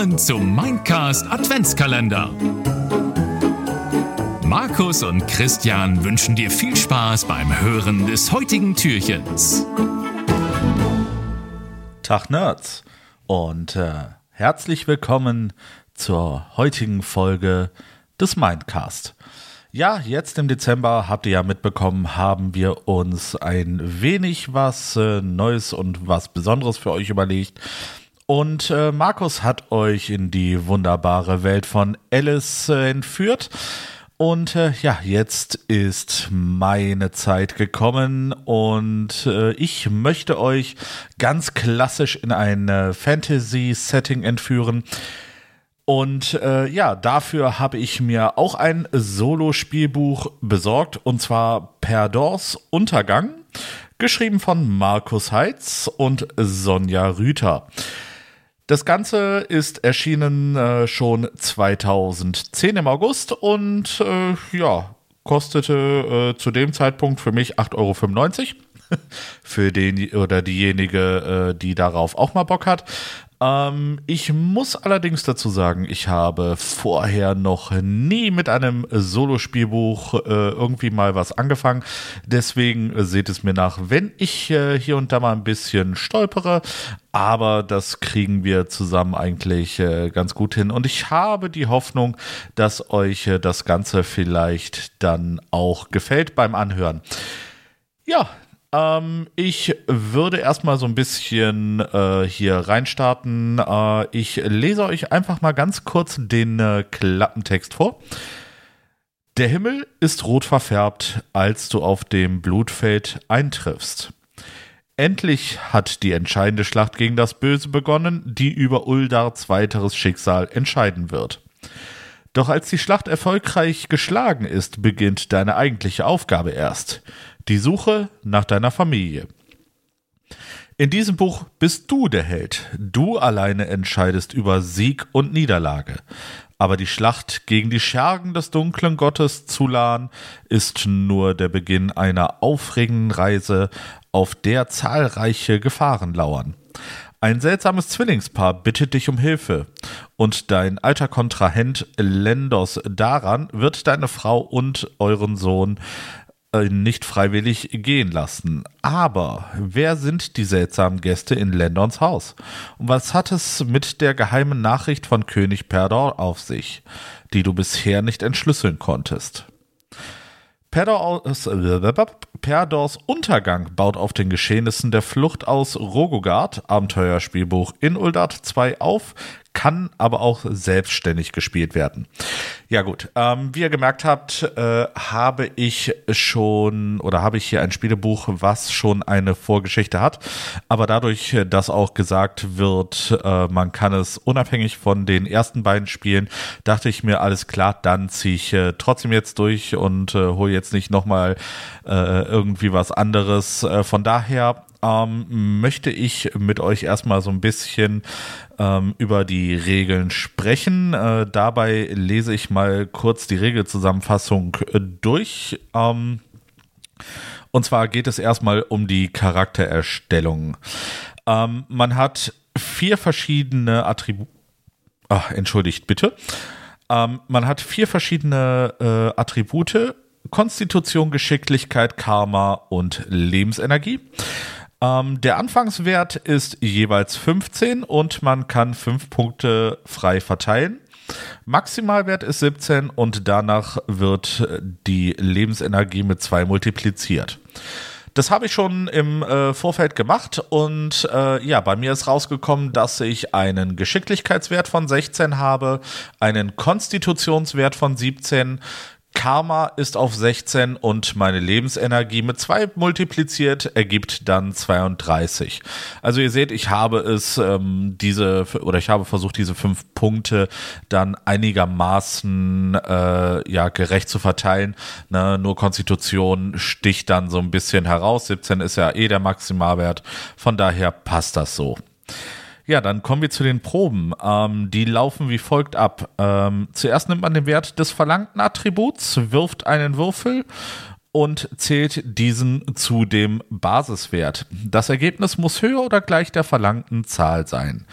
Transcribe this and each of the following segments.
Willkommen zum Mindcast Adventskalender. Markus und Christian wünschen dir viel Spaß beim Hören des heutigen Türchens. Tag Nerds und äh, herzlich willkommen zur heutigen Folge des Mindcast. Ja, jetzt im Dezember habt ihr ja mitbekommen, haben wir uns ein wenig was äh, Neues und was Besonderes für euch überlegt. Und äh, Markus hat euch in die wunderbare Welt von Alice äh, entführt. Und äh, ja, jetzt ist meine Zeit gekommen und äh, ich möchte euch ganz klassisch in ein äh, Fantasy-Setting entführen. Und äh, ja, dafür habe ich mir auch ein Solo-Spielbuch besorgt und zwar Perdors Untergang, geschrieben von Markus Heitz und Sonja Rüther. Das Ganze ist erschienen äh, schon 2010 im August und äh, ja, kostete äh, zu dem Zeitpunkt für mich 8,95 Euro. für den oder diejenige, äh, die darauf auch mal Bock hat. Ähm, ich muss allerdings dazu sagen, ich habe vorher noch nie mit einem Solospielbuch äh, irgendwie mal was angefangen. Deswegen äh, seht es mir nach, wenn ich äh, hier und da mal ein bisschen stolpere. Aber das kriegen wir zusammen eigentlich äh, ganz gut hin. Und ich habe die Hoffnung, dass euch äh, das Ganze vielleicht dann auch gefällt beim Anhören. Ja, ähm, ich würde erstmal so ein bisschen äh, hier reinstarten. Äh, ich lese euch einfach mal ganz kurz den äh, Klappentext vor. Der Himmel ist rot verfärbt, als du auf dem Blutfeld eintriffst. Endlich hat die entscheidende Schlacht gegen das Böse begonnen, die über Uldards weiteres Schicksal entscheiden wird. Doch als die Schlacht erfolgreich geschlagen ist, beginnt deine eigentliche Aufgabe erst. Die Suche nach deiner Familie. In diesem Buch bist du der Held. Du alleine entscheidest über Sieg und Niederlage. Aber die Schlacht gegen die Schergen des dunklen Gottes Zulan ist nur der Beginn einer aufregenden Reise, auf der zahlreiche Gefahren lauern. Ein seltsames Zwillingspaar bittet dich um Hilfe und dein alter Kontrahent Lendos Daran wird deine Frau und euren Sohn nicht freiwillig gehen lassen. Aber wer sind die seltsamen Gäste in Lendons Haus? Und was hat es mit der geheimen Nachricht von König Perdor auf sich, die du bisher nicht entschlüsseln konntest? Perdors, Perdors Untergang baut auf den Geschehnissen der Flucht aus Rogogard, Abenteuerspielbuch in Uldart 2 auf, kann aber auch selbstständig gespielt werden. Ja gut, ähm, wie ihr gemerkt habt, äh, habe ich schon oder habe ich hier ein Spielebuch, was schon eine Vorgeschichte hat. Aber dadurch, dass auch gesagt wird, äh, man kann es unabhängig von den ersten beiden Spielen, dachte ich mir, alles klar, dann ziehe ich äh, trotzdem jetzt durch und äh, hole jetzt nicht nochmal äh, irgendwie was anderes. Äh, von daher ähm, möchte ich mit euch erstmal so ein bisschen ähm, über die Regeln sprechen. Äh, dabei lese ich mal kurz die Regelzusammenfassung äh, durch. Ähm, und zwar geht es erstmal um die Charaktererstellung. Ähm, man hat vier verschiedene Attribute. Entschuldigt bitte. Ähm, man hat vier verschiedene äh, Attribute. Konstitution, Geschicklichkeit, Karma und Lebensenergie. Ähm, der Anfangswert ist jeweils 15 und man kann 5 Punkte frei verteilen. Maximalwert ist 17 und danach wird die Lebensenergie mit 2 multipliziert. Das habe ich schon im äh, Vorfeld gemacht und äh, ja, bei mir ist rausgekommen, dass ich einen Geschicklichkeitswert von 16 habe, einen Konstitutionswert von 17, Karma ist auf 16 und meine Lebensenergie mit 2 multipliziert ergibt dann 32. Also ihr seht, ich habe es ähm, diese oder ich habe versucht diese fünf Punkte dann einigermaßen äh, ja gerecht zu verteilen. Ne? Nur Konstitution sticht dann so ein bisschen heraus. 17 ist ja eh der Maximalwert. Von daher passt das so. Ja, dann kommen wir zu den Proben. Ähm, die laufen wie folgt ab. Ähm, zuerst nimmt man den Wert des verlangten Attributs, wirft einen Würfel und zählt diesen zu dem Basiswert. Das Ergebnis muss höher oder gleich der verlangten Zahl sein.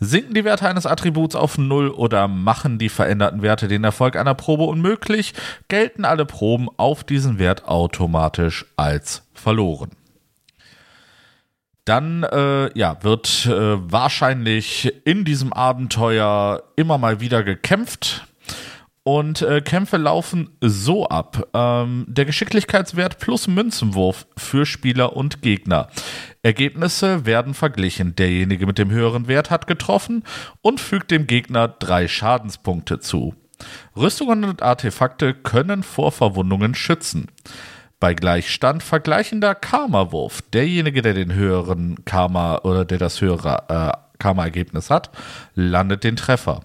Sinken die Werte eines Attributs auf Null oder machen die veränderten Werte den Erfolg einer Probe unmöglich, gelten alle Proben auf diesen Wert automatisch als verloren. Dann äh, ja, wird äh, wahrscheinlich in diesem Abenteuer immer mal wieder gekämpft. Und äh, Kämpfe laufen so ab. Ähm, der Geschicklichkeitswert plus Münzenwurf für Spieler und Gegner. Ergebnisse werden verglichen. Derjenige mit dem höheren Wert hat getroffen und fügt dem Gegner drei Schadenspunkte zu. Rüstungen und Artefakte können vor Verwundungen schützen. Bei Gleichstand vergleichender Karma-Wurf. Derjenige, der den höheren Karma oder der das höhere äh, Karma-Ergebnis hat, landet den Treffer.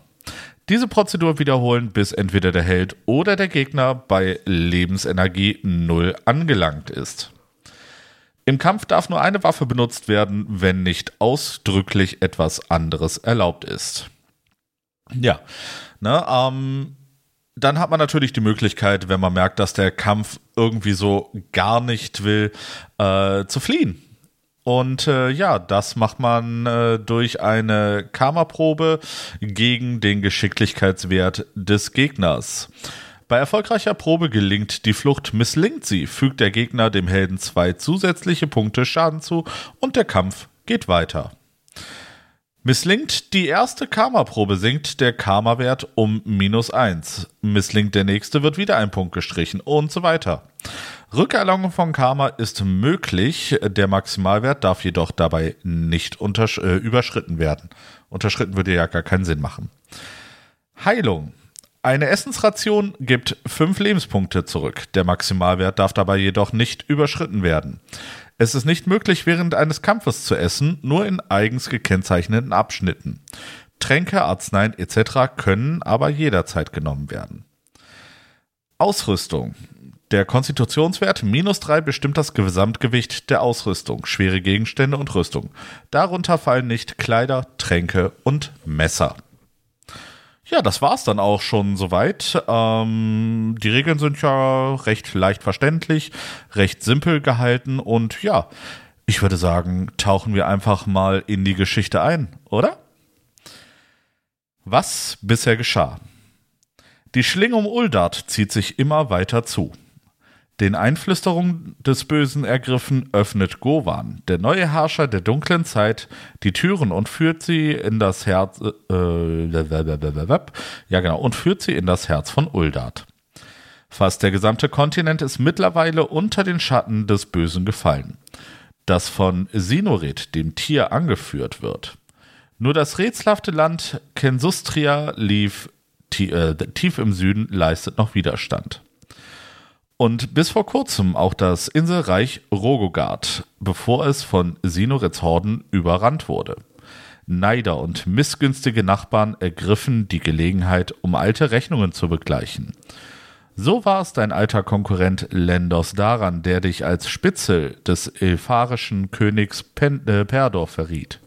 Diese Prozedur wiederholen, bis entweder der Held oder der Gegner bei Lebensenergie 0 angelangt ist. Im Kampf darf nur eine Waffe benutzt werden, wenn nicht ausdrücklich etwas anderes erlaubt ist. Ja, ne, ähm, dann hat man natürlich die Möglichkeit, wenn man merkt, dass der Kampf irgendwie so gar nicht will, äh, zu fliehen. Und äh, ja, das macht man äh, durch eine Karma-Probe gegen den Geschicklichkeitswert des Gegners. Bei erfolgreicher Probe gelingt die Flucht, misslingt sie, fügt der Gegner dem Helden zwei zusätzliche Punkte Schaden zu und der Kampf geht weiter. Misslingt die erste Karma-Probe, sinkt der Karma-Wert um minus 1. Misslingt der nächste, wird wieder ein Punkt gestrichen und so weiter. Rückerlangung von Karma ist möglich, der Maximalwert darf jedoch dabei nicht äh, überschritten werden. Unterschritten würde ja gar keinen Sinn machen. Heilung. Eine Essensration gibt 5 Lebenspunkte zurück. Der Maximalwert darf dabei jedoch nicht überschritten werden. Es ist nicht möglich, während eines Kampfes zu essen, nur in eigens gekennzeichneten Abschnitten. Tränke, Arzneien etc. können aber jederzeit genommen werden. Ausrüstung. Der Konstitutionswert minus 3 bestimmt das Gesamtgewicht der Ausrüstung, schwere Gegenstände und Rüstung. Darunter fallen nicht Kleider, Tränke und Messer. Ja, das war's dann auch schon soweit. Ähm, die Regeln sind ja recht leicht verständlich, recht simpel gehalten und ja, ich würde sagen, tauchen wir einfach mal in die Geschichte ein, oder? Was bisher geschah? Die Schlinge um Uldart zieht sich immer weiter zu. Den Einflüsterungen des Bösen ergriffen, öffnet Gowan, der neue Herrscher der dunklen Zeit, die Türen und führt sie in das Herz, äh, ja genau, und führt sie in das Herz von Uldart. Fast der gesamte Kontinent ist mittlerweile unter den Schatten des Bösen gefallen, das von Sinorit, dem Tier, angeführt wird. Nur das rätselhafte Land Kensustria lief äh, tief im Süden leistet noch Widerstand und bis vor kurzem auch das Inselreich Rogogard, bevor es von Sinorets Horden überrannt wurde. Neider und missgünstige Nachbarn ergriffen die Gelegenheit, um alte Rechnungen zu begleichen. So war es dein alter Konkurrent Lendos Daran, der dich als Spitzel des elfarischen Königs Pen äh, Perdor verriet.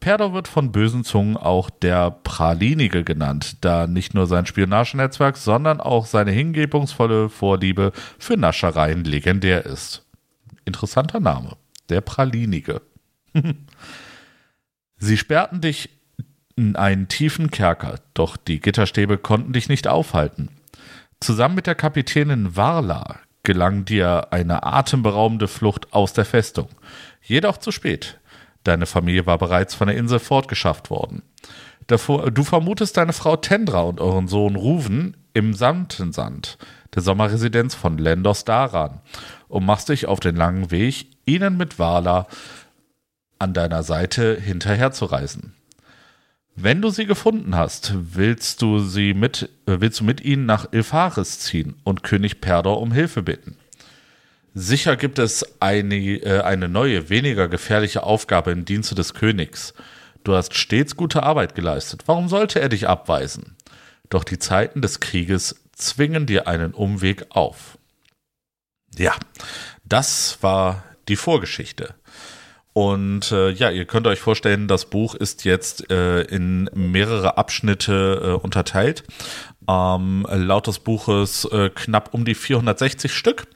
Perdor wird von bösen Zungen auch der Pralinige genannt, da nicht nur sein Spionagenetzwerk, sondern auch seine hingebungsvolle Vorliebe für Naschereien legendär ist. Interessanter Name, der Pralinige. Sie sperrten dich in einen tiefen Kerker, doch die Gitterstäbe konnten dich nicht aufhalten. Zusammen mit der Kapitänin Varla gelang dir eine atemberaubende Flucht aus der Festung. Jedoch zu spät. Deine Familie war bereits von der Insel fortgeschafft worden. Du vermutest deine Frau Tendra und euren Sohn Ruven im Samtensand, der Sommerresidenz von Lendos Daran, und machst dich auf den langen Weg, ihnen mit Vala an deiner Seite hinterherzureisen. Wenn du sie gefunden hast, willst du sie mit, äh, willst du mit ihnen nach Ilfaris ziehen und König Perdor um Hilfe bitten. Sicher gibt es eine, äh, eine neue, weniger gefährliche Aufgabe im Dienste des Königs. Du hast stets gute Arbeit geleistet. Warum sollte er dich abweisen? Doch die Zeiten des Krieges zwingen dir einen Umweg auf. Ja, das war die Vorgeschichte. Und äh, ja, ihr könnt euch vorstellen, das Buch ist jetzt äh, in mehrere Abschnitte äh, unterteilt. Ähm, laut des Buches äh, knapp um die 460 Stück.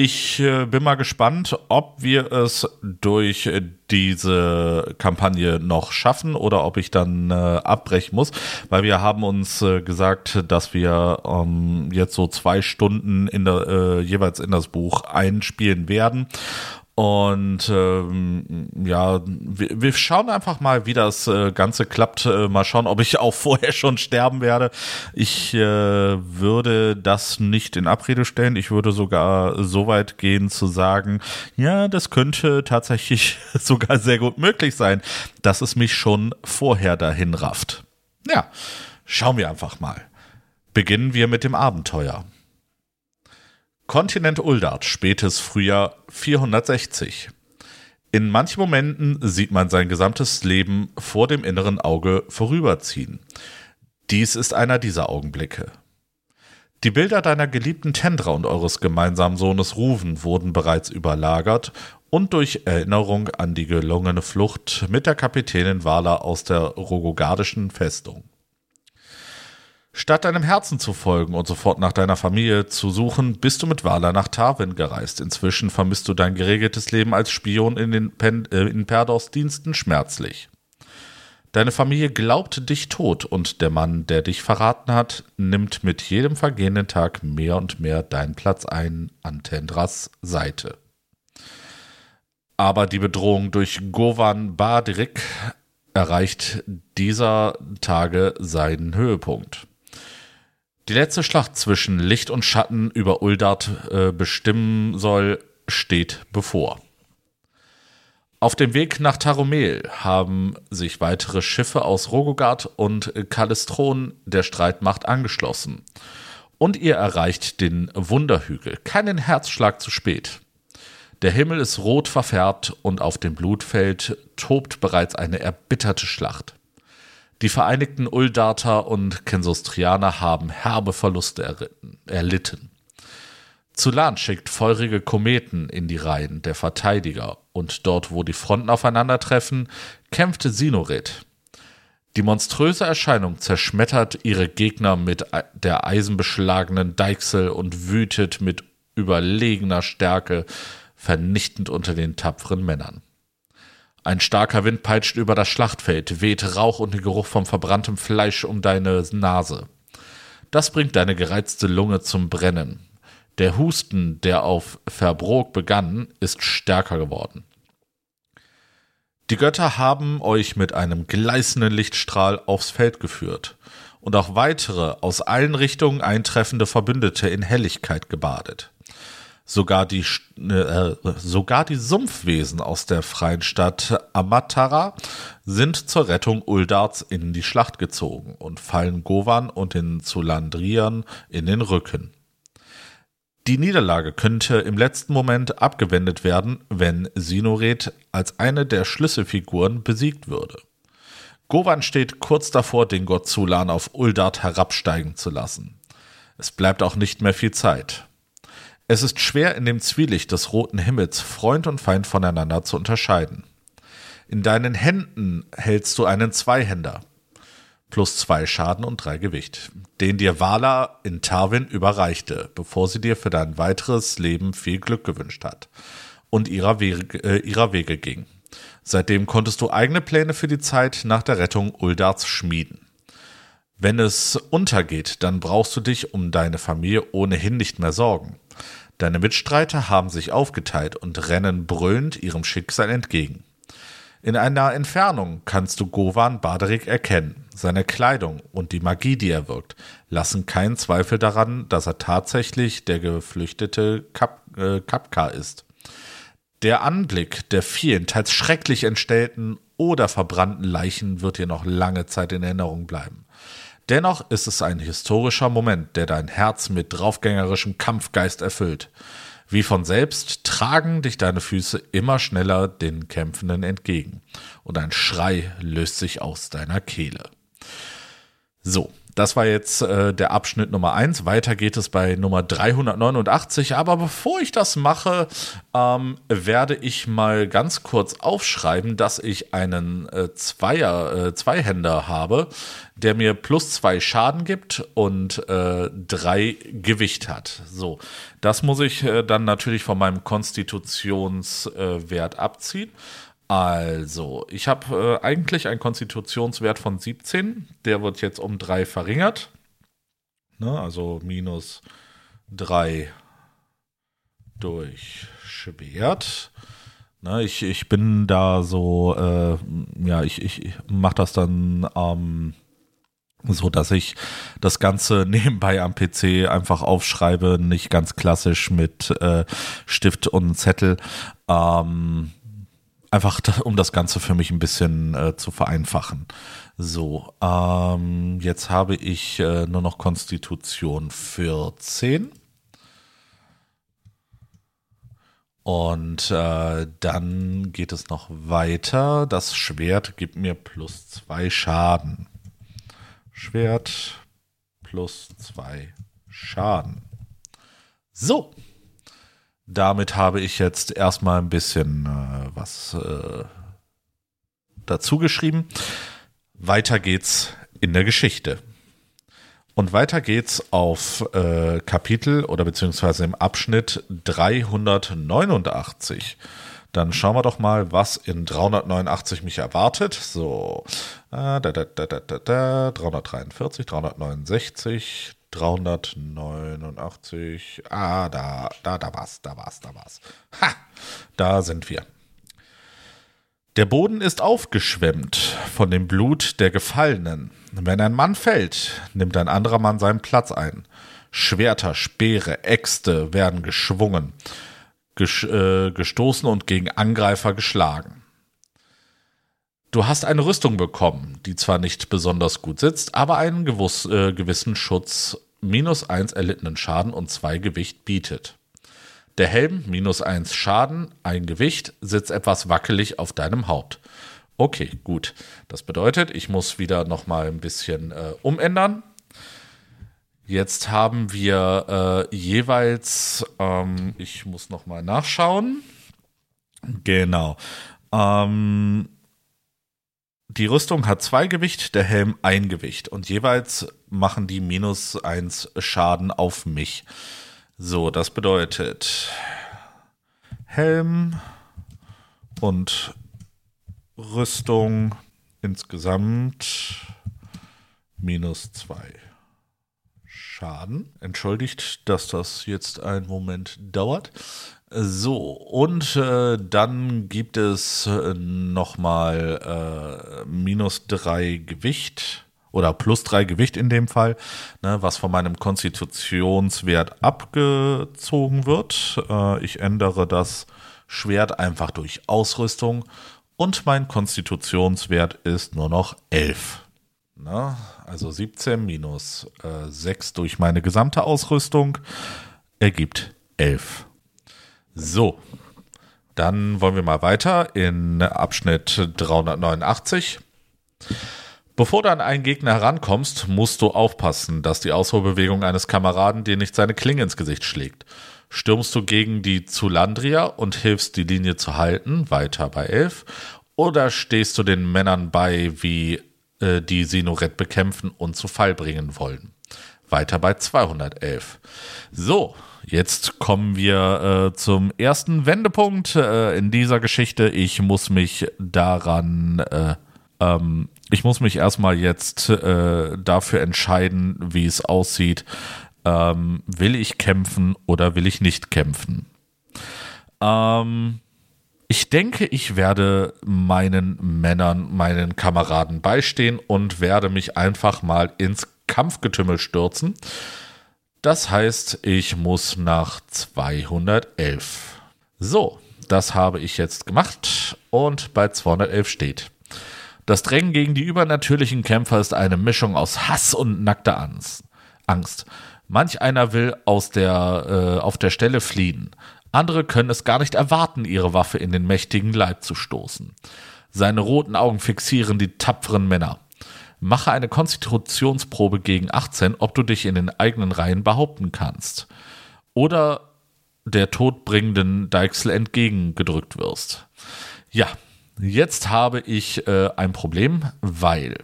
Ich äh, bin mal gespannt, ob wir es durch diese Kampagne noch schaffen oder ob ich dann äh, abbrechen muss, weil wir haben uns äh, gesagt, dass wir ähm, jetzt so zwei Stunden in der, äh, jeweils in das Buch einspielen werden und ähm, ja, wir, wir schauen einfach mal, wie das äh, Ganze klappt. Äh, mal schauen, ob ich auch vorher schon sterben werde. Ich äh, würde das nicht in Abrede stellen. Ich würde sogar so weit gehen zu sagen, ja, das könnte tatsächlich sogar sehr gut möglich sein, dass es mich schon vorher dahin rafft. Ja, schauen wir einfach mal. Beginnen wir mit dem Abenteuer. Kontinent Uldart, spätes Frühjahr 460. In manchen Momenten sieht man sein gesamtes Leben vor dem inneren Auge vorüberziehen. Dies ist einer dieser Augenblicke. Die Bilder deiner geliebten Tendra und eures gemeinsamen Sohnes Ruven wurden bereits überlagert und durch Erinnerung an die gelungene Flucht mit der Kapitänin Vala aus der rogogardischen Festung. Statt deinem Herzen zu folgen und sofort nach deiner Familie zu suchen, bist du mit Vala nach Tarwin gereist. Inzwischen vermisst du dein geregeltes Leben als Spion in, den Pen äh, in Perdors Diensten schmerzlich. Deine Familie glaubt dich tot und der Mann, der dich verraten hat, nimmt mit jedem vergehenden Tag mehr und mehr deinen Platz ein an Tendras Seite. Aber die Bedrohung durch Govan Badirik erreicht dieser Tage seinen Höhepunkt. Die letzte Schlacht zwischen Licht und Schatten über Uldart äh, bestimmen soll, steht bevor. Auf dem Weg nach Taromel haben sich weitere Schiffe aus Rogogard und Kalistron der Streitmacht angeschlossen. Und ihr erreicht den Wunderhügel, keinen Herzschlag zu spät. Der Himmel ist rot verfärbt und auf dem Blutfeld tobt bereits eine erbitterte Schlacht. Die Vereinigten Uldater und Kensostrianer haben herbe Verluste erritten, erlitten. Zulan schickt feurige Kometen in die Reihen der Verteidiger und dort, wo die Fronten aufeinandertreffen, kämpfte Sinoret. Die monströse Erscheinung zerschmettert ihre Gegner mit der eisenbeschlagenen Deichsel und wütet mit überlegener Stärke vernichtend unter den tapferen Männern. Ein starker Wind peitscht über das Schlachtfeld, weht Rauch und den Geruch vom verbranntem Fleisch um deine Nase. Das bringt deine gereizte Lunge zum Brennen. Der Husten, der auf Verbrok begann, ist stärker geworden. Die Götter haben euch mit einem gleißenden Lichtstrahl aufs Feld geführt und auch weitere aus allen Richtungen eintreffende Verbündete in Helligkeit gebadet. Sogar die, äh, sogar die Sumpfwesen aus der freien Stadt Amatara sind zur Rettung Uldarts in die Schlacht gezogen und fallen Govan und den Zulandriern in den Rücken. Die Niederlage könnte im letzten Moment abgewendet werden, wenn Sinoret als eine der Schlüsselfiguren besiegt würde. Govan steht kurz davor, den Gott Zulan auf Uldart herabsteigen zu lassen. Es bleibt auch nicht mehr viel Zeit. Es ist schwer in dem Zwielicht des roten Himmels Freund und Feind voneinander zu unterscheiden. In deinen Händen hältst du einen Zweihänder. Plus zwei Schaden und drei Gewicht, den dir Vala in Tarwin überreichte, bevor sie dir für dein weiteres Leben viel Glück gewünscht hat und ihrer Wege, äh, ihrer Wege ging. Seitdem konntest du eigene Pläne für die Zeit nach der Rettung Uldarts schmieden. Wenn es untergeht, dann brauchst du dich um deine Familie ohnehin nicht mehr sorgen. Deine Mitstreiter haben sich aufgeteilt und rennen brüllend ihrem Schicksal entgegen. In einer Entfernung kannst du Govan Baderik erkennen. Seine Kleidung und die Magie, die er wirkt, lassen keinen Zweifel daran, dass er tatsächlich der geflüchtete Kap äh, Kapka ist. Der Anblick der vielen, teils schrecklich entstellten oder verbrannten Leichen wird dir noch lange Zeit in Erinnerung bleiben. Dennoch ist es ein historischer Moment, der dein Herz mit draufgängerischem Kampfgeist erfüllt. Wie von selbst tragen dich deine Füße immer schneller den Kämpfenden entgegen und ein Schrei löst sich aus deiner Kehle. So, das war jetzt äh, der Abschnitt Nummer eins. Weiter geht es bei Nummer 389. Aber bevor ich das mache, ähm, werde ich mal ganz kurz aufschreiben, dass ich einen äh, Zweier, äh, Zweihänder habe, der mir plus zwei Schaden gibt und äh, drei Gewicht hat. So, das muss ich äh, dann natürlich von meinem Konstitutionswert abziehen. Also, ich habe äh, eigentlich einen Konstitutionswert von 17. Der wird jetzt um 3 verringert. Ne, also minus 3 durch Schwert. Ne, ich, ich bin da so, äh, ja, ich, ich mache das dann ähm, so, dass ich das Ganze nebenbei am PC einfach aufschreibe, nicht ganz klassisch mit äh, Stift und Zettel. Ähm, einfach um das Ganze für mich ein bisschen äh, zu vereinfachen. So, ähm, jetzt habe ich äh, nur noch Konstitution 14. Und äh, dann geht es noch weiter. Das Schwert gibt mir plus zwei Schaden. Schwert plus zwei Schaden. So, damit habe ich jetzt erstmal ein bisschen äh, was äh, dazu geschrieben. Weiter geht's in der Geschichte. Und weiter geht's auf äh, Kapitel oder beziehungsweise im Abschnitt 389. Dann schauen wir doch mal, was in 389 mich erwartet. So, äh, da, da, da, da, da, 343, 369, 389. Ah, da, da, da war's, da war's, da war's. Ha, da sind wir. Der Boden ist aufgeschwemmt von dem Blut der Gefallenen. Wenn ein Mann fällt, nimmt ein anderer Mann seinen Platz ein. Schwerter, Speere, Äxte werden geschwungen, ges äh, gestoßen und gegen Angreifer geschlagen. Du hast eine Rüstung bekommen, die zwar nicht besonders gut sitzt, aber einen gewuss, äh, gewissen Schutz, minus 1 erlittenen Schaden und 2 Gewicht bietet. Der Helm, minus 1 Schaden, ein Gewicht, sitzt etwas wackelig auf deinem Haupt. Okay, gut. Das bedeutet, ich muss wieder nochmal ein bisschen äh, umändern. Jetzt haben wir äh, jeweils, ähm, ich muss nochmal nachschauen. Genau. Ähm, die Rüstung hat zwei Gewicht, der Helm ein Gewicht und jeweils machen die minus eins Schaden auf mich. So, das bedeutet Helm und Rüstung insgesamt minus zwei Schaden. Entschuldigt, dass das jetzt einen Moment dauert. So, und äh, dann gibt es äh, nochmal äh, minus drei Gewicht oder plus drei Gewicht in dem Fall, ne, was von meinem Konstitutionswert abgezogen wird. Äh, ich ändere das Schwert einfach durch Ausrüstung und mein Konstitutionswert ist nur noch 11. Ne? Also 17 minus äh, 6 durch meine gesamte Ausrüstung ergibt 11. So, dann wollen wir mal weiter in Abschnitt 389. Bevor du an einen Gegner herankommst, musst du aufpassen, dass die Ausholbewegung eines Kameraden dir nicht seine Klinge ins Gesicht schlägt. Stürmst du gegen die Zulandria und hilfst die Linie zu halten, weiter bei 11, oder stehst du den Männern bei, wie äh, die Sinoret bekämpfen und zu Fall bringen wollen? Weiter bei 211. So, Jetzt kommen wir äh, zum ersten Wendepunkt äh, in dieser Geschichte. Ich muss mich daran, äh, ähm, ich muss mich erstmal jetzt äh, dafür entscheiden, wie es aussieht. Ähm, will ich kämpfen oder will ich nicht kämpfen? Ähm, ich denke, ich werde meinen Männern, meinen Kameraden beistehen und werde mich einfach mal ins Kampfgetümmel stürzen. Das heißt, ich muss nach 211. So, das habe ich jetzt gemacht und bei 211 steht. Das Drängen gegen die übernatürlichen Kämpfer ist eine Mischung aus Hass und nackter Angst. Manch einer will aus der, äh, auf der Stelle fliehen. Andere können es gar nicht erwarten, ihre Waffe in den mächtigen Leib zu stoßen. Seine roten Augen fixieren die tapferen Männer. Mache eine Konstitutionsprobe gegen 18, ob du dich in den eigenen Reihen behaupten kannst. Oder der todbringenden Deichsel entgegengedrückt wirst. Ja, jetzt habe ich äh, ein Problem, weil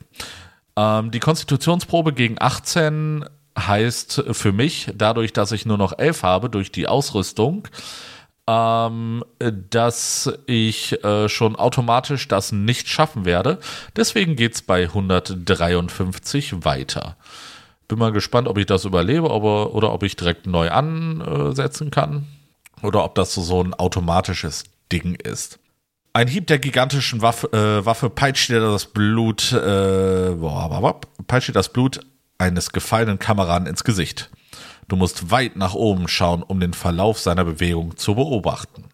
ähm, die Konstitutionsprobe gegen 18 heißt für mich, dadurch, dass ich nur noch 11 habe durch die Ausrüstung, ähm, dass ich äh, schon automatisch das nicht schaffen werde. Deswegen geht es bei 153 weiter. Bin mal gespannt, ob ich das überlebe aber, oder ob ich direkt neu ansetzen kann. Oder ob das so ein automatisches Ding ist. Ein Hieb der gigantischen Waffe, äh, Waffe peitscht dir das Blut, äh, boah, peitscht dir das Blut eines gefallenen Kameraden ins Gesicht. Du musst weit nach oben schauen, um den Verlauf seiner Bewegung zu beobachten.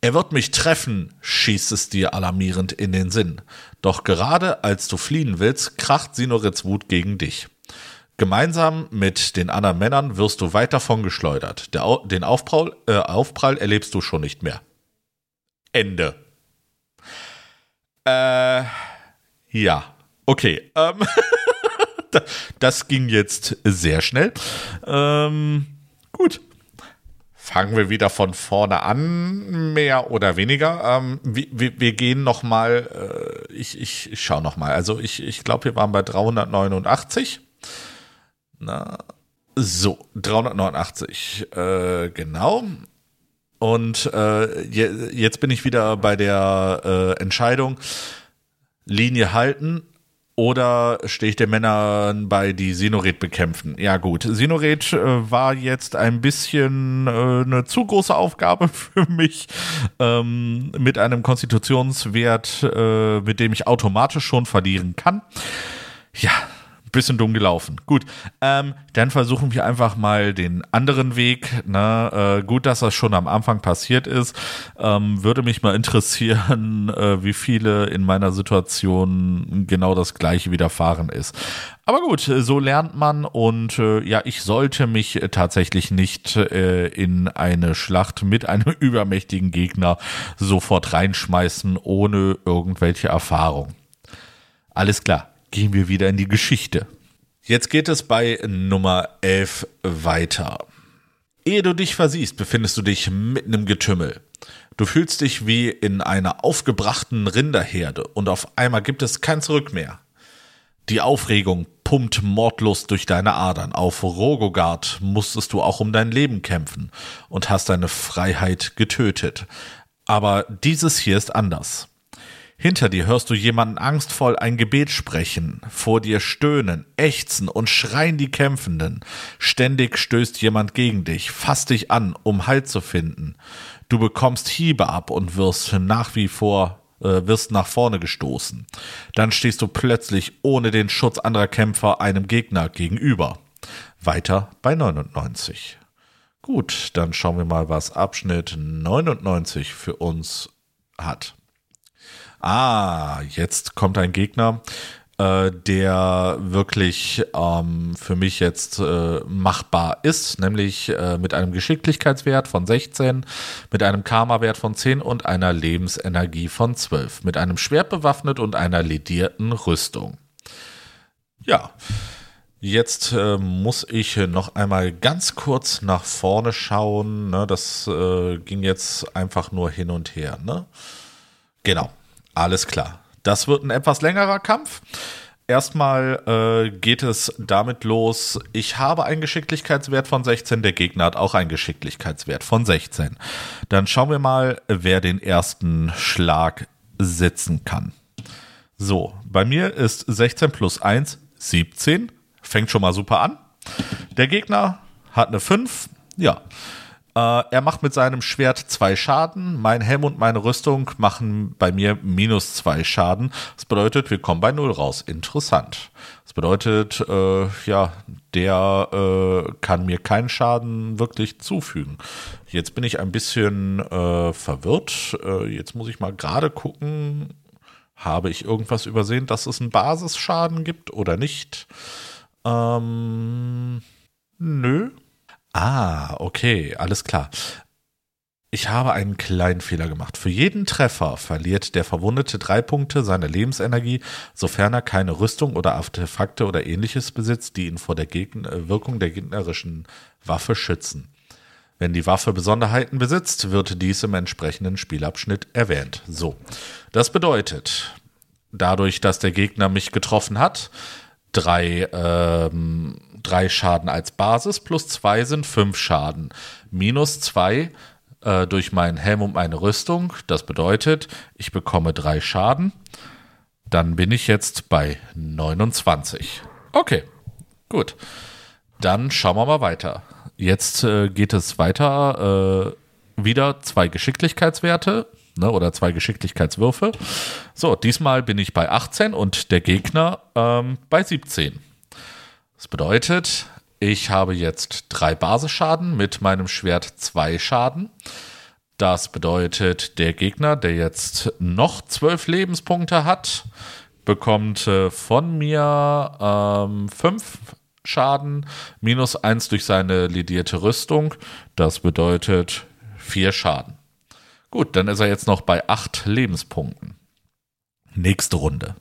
Er wird mich treffen, schießt es dir alarmierend in den Sinn. Doch gerade als du fliehen willst, kracht Sinorits Wut gegen dich. Gemeinsam mit den anderen Männern wirst du weit davon geschleudert. Der, den Aufprall, äh, Aufprall erlebst du schon nicht mehr. Ende. Äh, ja. Okay. Ähm. das ging jetzt sehr schnell. Ähm, gut. Fangen wir wieder von vorne an, mehr oder weniger. Ähm, wir, wir, wir, gehen noch mal, äh, ich, ich, ich schaue noch mal. Also ich, ich glaube, wir waren bei 389. Na, so, 389, äh, genau. Und äh, je, jetzt bin ich wieder bei der äh, Entscheidung, Linie halten oder stehe ich den Männern bei, die Sinoret bekämpfen? Ja gut, Sinoret äh, war jetzt ein bisschen äh, eine zu große Aufgabe für mich ähm, mit einem Konstitutionswert, äh, mit dem ich automatisch schon verlieren kann. Ja, bisschen dumm gelaufen. Gut, ähm, dann versuchen wir einfach mal den anderen Weg. Ne? Äh, gut, dass das schon am Anfang passiert ist. Ähm, würde mich mal interessieren, äh, wie viele in meiner Situation genau das gleiche widerfahren ist. Aber gut, so lernt man und äh, ja, ich sollte mich tatsächlich nicht äh, in eine Schlacht mit einem übermächtigen Gegner sofort reinschmeißen, ohne irgendwelche Erfahrung. Alles klar gehen wir wieder in die Geschichte. Jetzt geht es bei Nummer 11 weiter. Ehe du dich versiehst, befindest du dich mitten im Getümmel. Du fühlst dich wie in einer aufgebrachten Rinderherde und auf einmal gibt es kein Zurück mehr. Die Aufregung pumpt mordlos durch deine Adern. Auf Rogogard musstest du auch um dein Leben kämpfen und hast deine Freiheit getötet. Aber dieses hier ist anders. Hinter dir hörst du jemanden angstvoll ein Gebet sprechen, vor dir stöhnen, ächzen und schreien die Kämpfenden. Ständig stößt jemand gegen dich, fasst dich an, um Halt zu finden. Du bekommst Hiebe ab und wirst nach wie vor äh, wirst nach vorne gestoßen. Dann stehst du plötzlich ohne den Schutz anderer Kämpfer einem Gegner gegenüber. Weiter bei 99. Gut, dann schauen wir mal, was Abschnitt 99 für uns hat ah, jetzt kommt ein Gegner, äh, der wirklich ähm, für mich jetzt äh, machbar ist, nämlich äh, mit einem Geschicklichkeitswert von 16, mit einem Karma-Wert von 10 und einer Lebensenergie von 12, mit einem Schwert bewaffnet und einer ledierten Rüstung. Ja. Jetzt äh, muss ich noch einmal ganz kurz nach vorne schauen. Ne? Das äh, ging jetzt einfach nur hin und her. Ne? Genau. Alles klar. Das wird ein etwas längerer Kampf. Erstmal äh, geht es damit los, ich habe einen Geschicklichkeitswert von 16, der Gegner hat auch einen Geschicklichkeitswert von 16. Dann schauen wir mal, wer den ersten Schlag sitzen kann. So, bei mir ist 16 plus 1 17. Fängt schon mal super an. Der Gegner hat eine 5. Ja, äh, er macht mit seinem Schwert zwei Schaden. Mein Helm und meine Rüstung machen bei mir minus zwei Schaden. Das bedeutet, wir kommen bei null raus. Interessant. Das bedeutet, äh, ja, der äh, kann mir keinen Schaden wirklich zufügen. Jetzt bin ich ein bisschen äh, verwirrt. Äh, jetzt muss ich mal gerade gucken. Habe ich irgendwas übersehen, dass es einen Basisschaden gibt oder nicht? Ähm, nö, Ah, okay, alles klar. ich habe einen kleinen Fehler gemacht. Für jeden Treffer verliert der Verwundete drei Punkte seiner Lebensenergie, sofern er keine Rüstung oder Artefakte oder ähnliches besitzt, die ihn vor der Gegner äh, Wirkung der gegnerischen Waffe schützen. Wenn die Waffe Besonderheiten besitzt, wird dies im entsprechenden Spielabschnitt erwähnt. So, das bedeutet, dadurch, dass der Gegner mich getroffen hat, drei, ähm, drei Schaden als Basis, plus zwei sind fünf Schaden. Minus zwei äh, durch meinen Helm und meine Rüstung. Das bedeutet, ich bekomme drei Schaden. Dann bin ich jetzt bei 29. Okay, gut. Dann schauen wir mal weiter. Jetzt äh, geht es weiter. Äh, wieder zwei Geschicklichkeitswerte ne, oder zwei Geschicklichkeitswürfe. So, diesmal bin ich bei 18 und der Gegner ähm, bei 17. Das bedeutet, ich habe jetzt drei Basisschaden, mit meinem Schwert zwei Schaden. Das bedeutet, der Gegner, der jetzt noch zwölf Lebenspunkte hat, bekommt äh, von mir ähm, fünf Schaden minus eins durch seine ledierte Rüstung. Das bedeutet vier Schaden. Gut, dann ist er jetzt noch bei acht Lebenspunkten. Nächste Runde.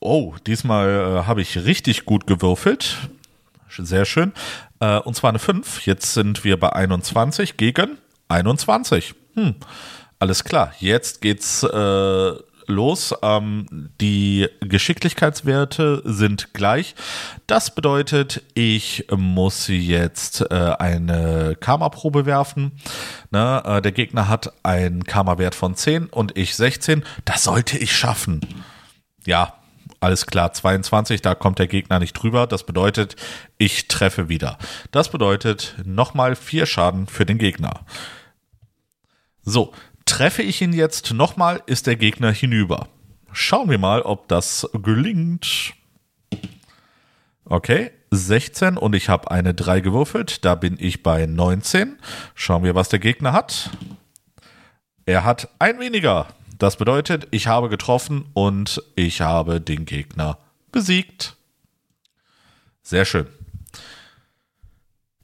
Oh, diesmal äh, habe ich richtig gut gewürfelt. Sehr schön. Äh, und zwar eine 5. Jetzt sind wir bei 21 gegen 21. Hm. Alles klar. Jetzt geht's äh, los. Ähm, die Geschicklichkeitswerte sind gleich. Das bedeutet, ich muss jetzt äh, eine Karma-Probe werfen. Ne, äh, der Gegner hat einen Karma-Wert von 10 und ich 16. Das sollte ich schaffen. Ja, alles klar, 22, da kommt der Gegner nicht drüber. Das bedeutet, ich treffe wieder. Das bedeutet nochmal vier Schaden für den Gegner. So, treffe ich ihn jetzt nochmal, ist der Gegner hinüber. Schauen wir mal, ob das gelingt. Okay, 16 und ich habe eine 3 gewürfelt. Da bin ich bei 19. Schauen wir, was der Gegner hat. Er hat ein weniger. Das bedeutet, ich habe getroffen und ich habe den Gegner besiegt. Sehr schön.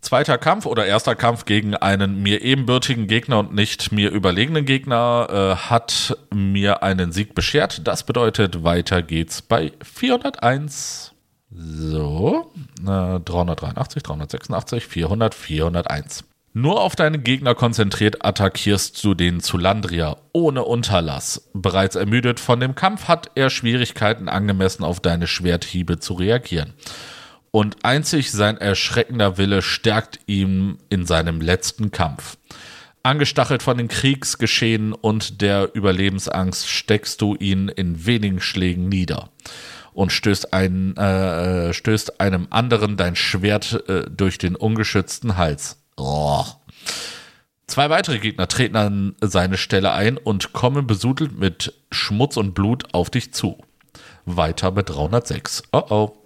Zweiter Kampf oder erster Kampf gegen einen mir ebenbürtigen Gegner und nicht mir überlegenen Gegner äh, hat mir einen Sieg beschert. Das bedeutet, weiter geht's bei 401. So, äh, 383, 386, 400, 401. Nur auf deine Gegner konzentriert attackierst du den Zulandrier ohne Unterlass. Bereits ermüdet von dem Kampf hat er Schwierigkeiten angemessen auf deine Schwerthiebe zu reagieren. Und einzig sein erschreckender Wille stärkt ihn in seinem letzten Kampf. Angestachelt von den Kriegsgeschehen und der Überlebensangst steckst du ihn in wenigen Schlägen nieder und stößt, ein, äh, stößt einem anderen dein Schwert äh, durch den ungeschützten Hals. Oh. Zwei weitere Gegner treten an seine Stelle ein und kommen besudelt mit Schmutz und Blut auf dich zu. Weiter mit 306. Oh oh.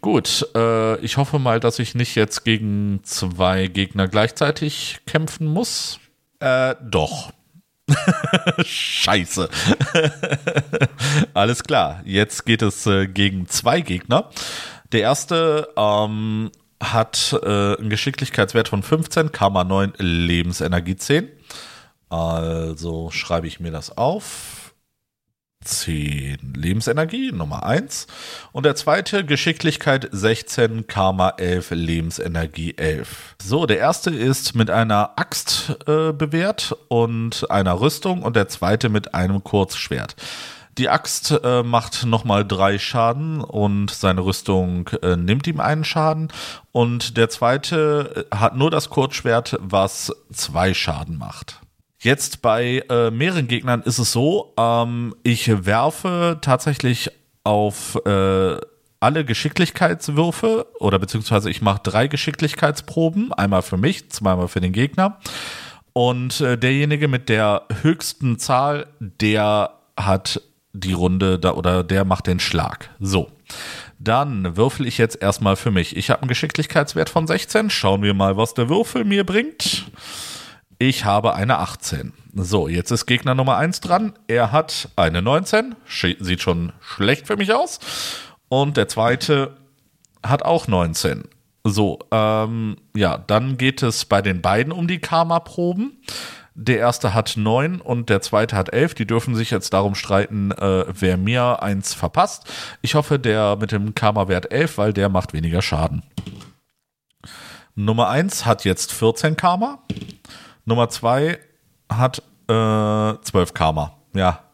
Gut, äh, ich hoffe mal, dass ich nicht jetzt gegen zwei Gegner gleichzeitig kämpfen muss. Äh, doch. Scheiße. Alles klar, jetzt geht es äh, gegen zwei Gegner. Der erste ähm, hat äh, einen Geschicklichkeitswert von 15, Karma 9, Lebensenergie 10. Also schreibe ich mir das auf. 10 Lebensenergie, Nummer 1. Und der zweite Geschicklichkeit 16, Karma 11, Lebensenergie 11. So, der erste ist mit einer Axt äh, bewährt und einer Rüstung und der zweite mit einem Kurzschwert. Die Axt äh, macht nochmal drei Schaden und seine Rüstung äh, nimmt ihm einen Schaden. Und der zweite äh, hat nur das Kurzschwert, was zwei Schaden macht. Jetzt bei äh, mehreren Gegnern ist es so, ähm, ich werfe tatsächlich auf äh, alle Geschicklichkeitswürfe oder beziehungsweise ich mache drei Geschicklichkeitsproben, einmal für mich, zweimal für den Gegner. Und äh, derjenige mit der höchsten Zahl, der hat die Runde da oder der macht den Schlag. So. Dann würfel ich jetzt erstmal für mich. Ich habe einen Geschicklichkeitswert von 16. Schauen wir mal, was der Würfel mir bringt. Ich habe eine 18. So, jetzt ist Gegner Nummer 1 dran. Er hat eine 19. Sieht schon schlecht für mich aus. Und der zweite hat auch 19. So, ähm, ja, dann geht es bei den beiden um die Karma-Proben. Der erste hat neun und der zweite hat elf. Die dürfen sich jetzt darum streiten, äh, wer mir eins verpasst. Ich hoffe, der mit dem Karma-Wert elf, weil der macht weniger Schaden. Nummer eins hat jetzt 14 Karma. Nummer zwei hat äh, 12 Karma. Ja,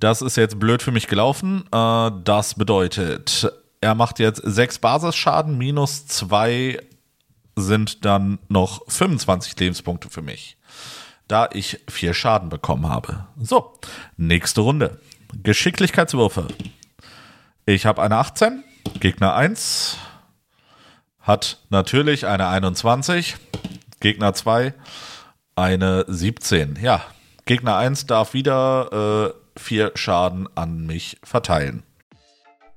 das ist jetzt blöd für mich gelaufen. Äh, das bedeutet, er macht jetzt sechs Basisschaden, minus zwei sind dann noch 25 Lebenspunkte für mich da ich vier Schaden bekommen habe. So, nächste Runde. Geschicklichkeitswürfe. Ich habe eine 18, Gegner 1 hat natürlich eine 21, Gegner 2 eine 17. Ja, Gegner 1 darf wieder äh, vier Schaden an mich verteilen.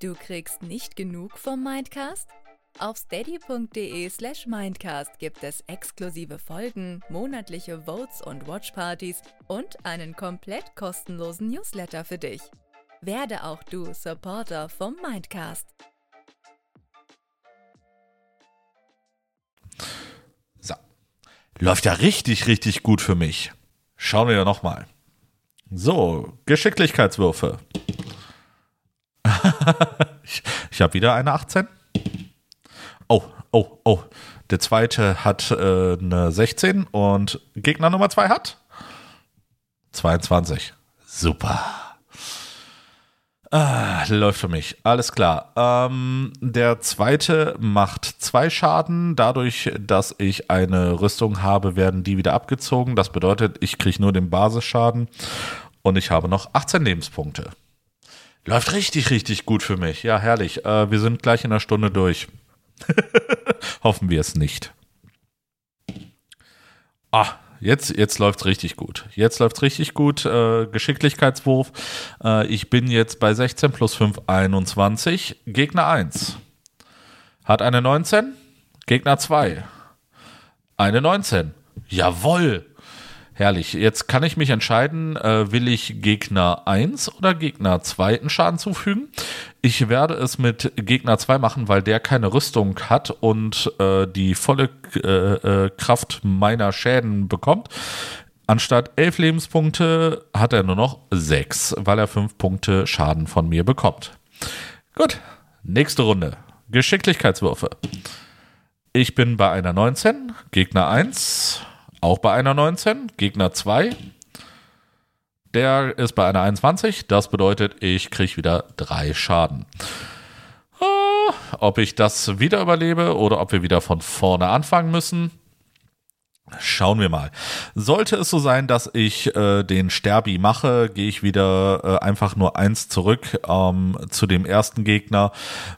Du kriegst nicht genug vom Mindcast? Auf steady.de slash mindcast gibt es exklusive Folgen, monatliche Votes und Watchpartys und einen komplett kostenlosen Newsletter für dich. Werde auch du Supporter vom Mindcast. So. Läuft ja richtig, richtig gut für mich. Schauen wir nochmal. So, Geschicklichkeitswürfe. ich ich habe wieder eine 18. Oh, oh, oh. Der zweite hat äh, eine 16 und Gegner Nummer 2 hat 22. Super. Ah, läuft für mich. Alles klar. Ähm, der zweite macht zwei Schaden. Dadurch, dass ich eine Rüstung habe, werden die wieder abgezogen. Das bedeutet, ich kriege nur den Basisschaden und ich habe noch 18 Lebenspunkte. Läuft richtig, richtig gut für mich. Ja, herrlich. Äh, wir sind gleich in einer Stunde durch. Hoffen wir es nicht. Ah, jetzt, jetzt läuft es richtig gut. Jetzt läuft es richtig gut. Äh, Geschicklichkeitswurf. Äh, ich bin jetzt bei 16 plus 5, 21. Gegner 1. Hat eine 19. Gegner 2. Eine 19. Jawoll. Herrlich. Jetzt kann ich mich entscheiden, äh, will ich Gegner 1 oder Gegner 2 einen Schaden zufügen. Ich werde es mit Gegner 2 machen, weil der keine Rüstung hat und äh, die volle äh, äh Kraft meiner Schäden bekommt. Anstatt 11 Lebenspunkte hat er nur noch 6, weil er 5 Punkte Schaden von mir bekommt. Gut, nächste Runde. Geschicklichkeitswürfe. Ich bin bei einer 19, Gegner 1 auch bei einer 19, Gegner 2. Der ist bei einer 21. Das bedeutet, ich kriege wieder drei Schaden. Ah, ob ich das wieder überlebe oder ob wir wieder von vorne anfangen müssen, Schauen wir mal. Sollte es so sein, dass ich äh, den Sterbi mache, gehe ich wieder äh, einfach nur eins zurück ähm, zu dem ersten Gegner,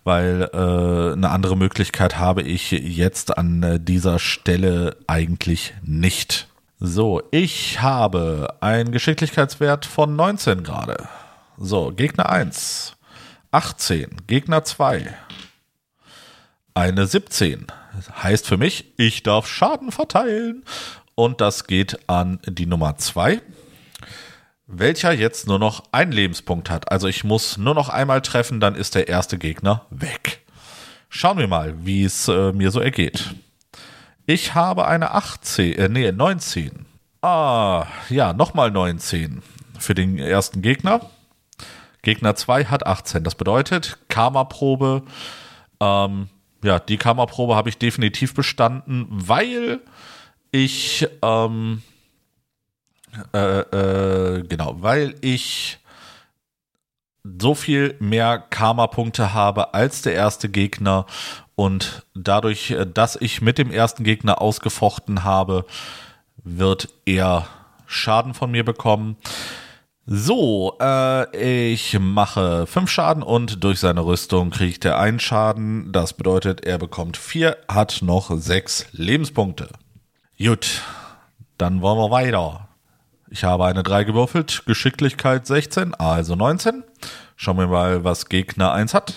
weil äh, eine andere Möglichkeit habe ich jetzt an äh, dieser Stelle eigentlich nicht. So, ich habe einen Geschicklichkeitswert von 19 gerade. So, Gegner 1, 18, Gegner 2, eine 17 heißt für mich, ich darf Schaden verteilen. Und das geht an die Nummer 2, welcher jetzt nur noch einen Lebenspunkt hat. Also ich muss nur noch einmal treffen, dann ist der erste Gegner weg. Schauen wir mal, wie es äh, mir so ergeht. Ich habe eine 18, äh, nee, 19. Ah, ja, nochmal 19 für den ersten Gegner. Gegner 2 hat 18. Das bedeutet, Karma-Probe ähm, ja, die Kammerprobe habe ich definitiv bestanden, weil ich, ähm, äh, äh, genau, weil ich so viel mehr Karma-Punkte habe als der erste Gegner und dadurch, dass ich mit dem ersten Gegner ausgefochten habe, wird er Schaden von mir bekommen. So, äh, ich mache fünf Schaden und durch seine Rüstung kriegt er einen Schaden. Das bedeutet, er bekommt vier, hat noch sechs Lebenspunkte. Gut, dann wollen wir weiter. Ich habe eine 3 gewürfelt, Geschicklichkeit 16, also 19. Schauen wir mal, was Gegner 1 hat.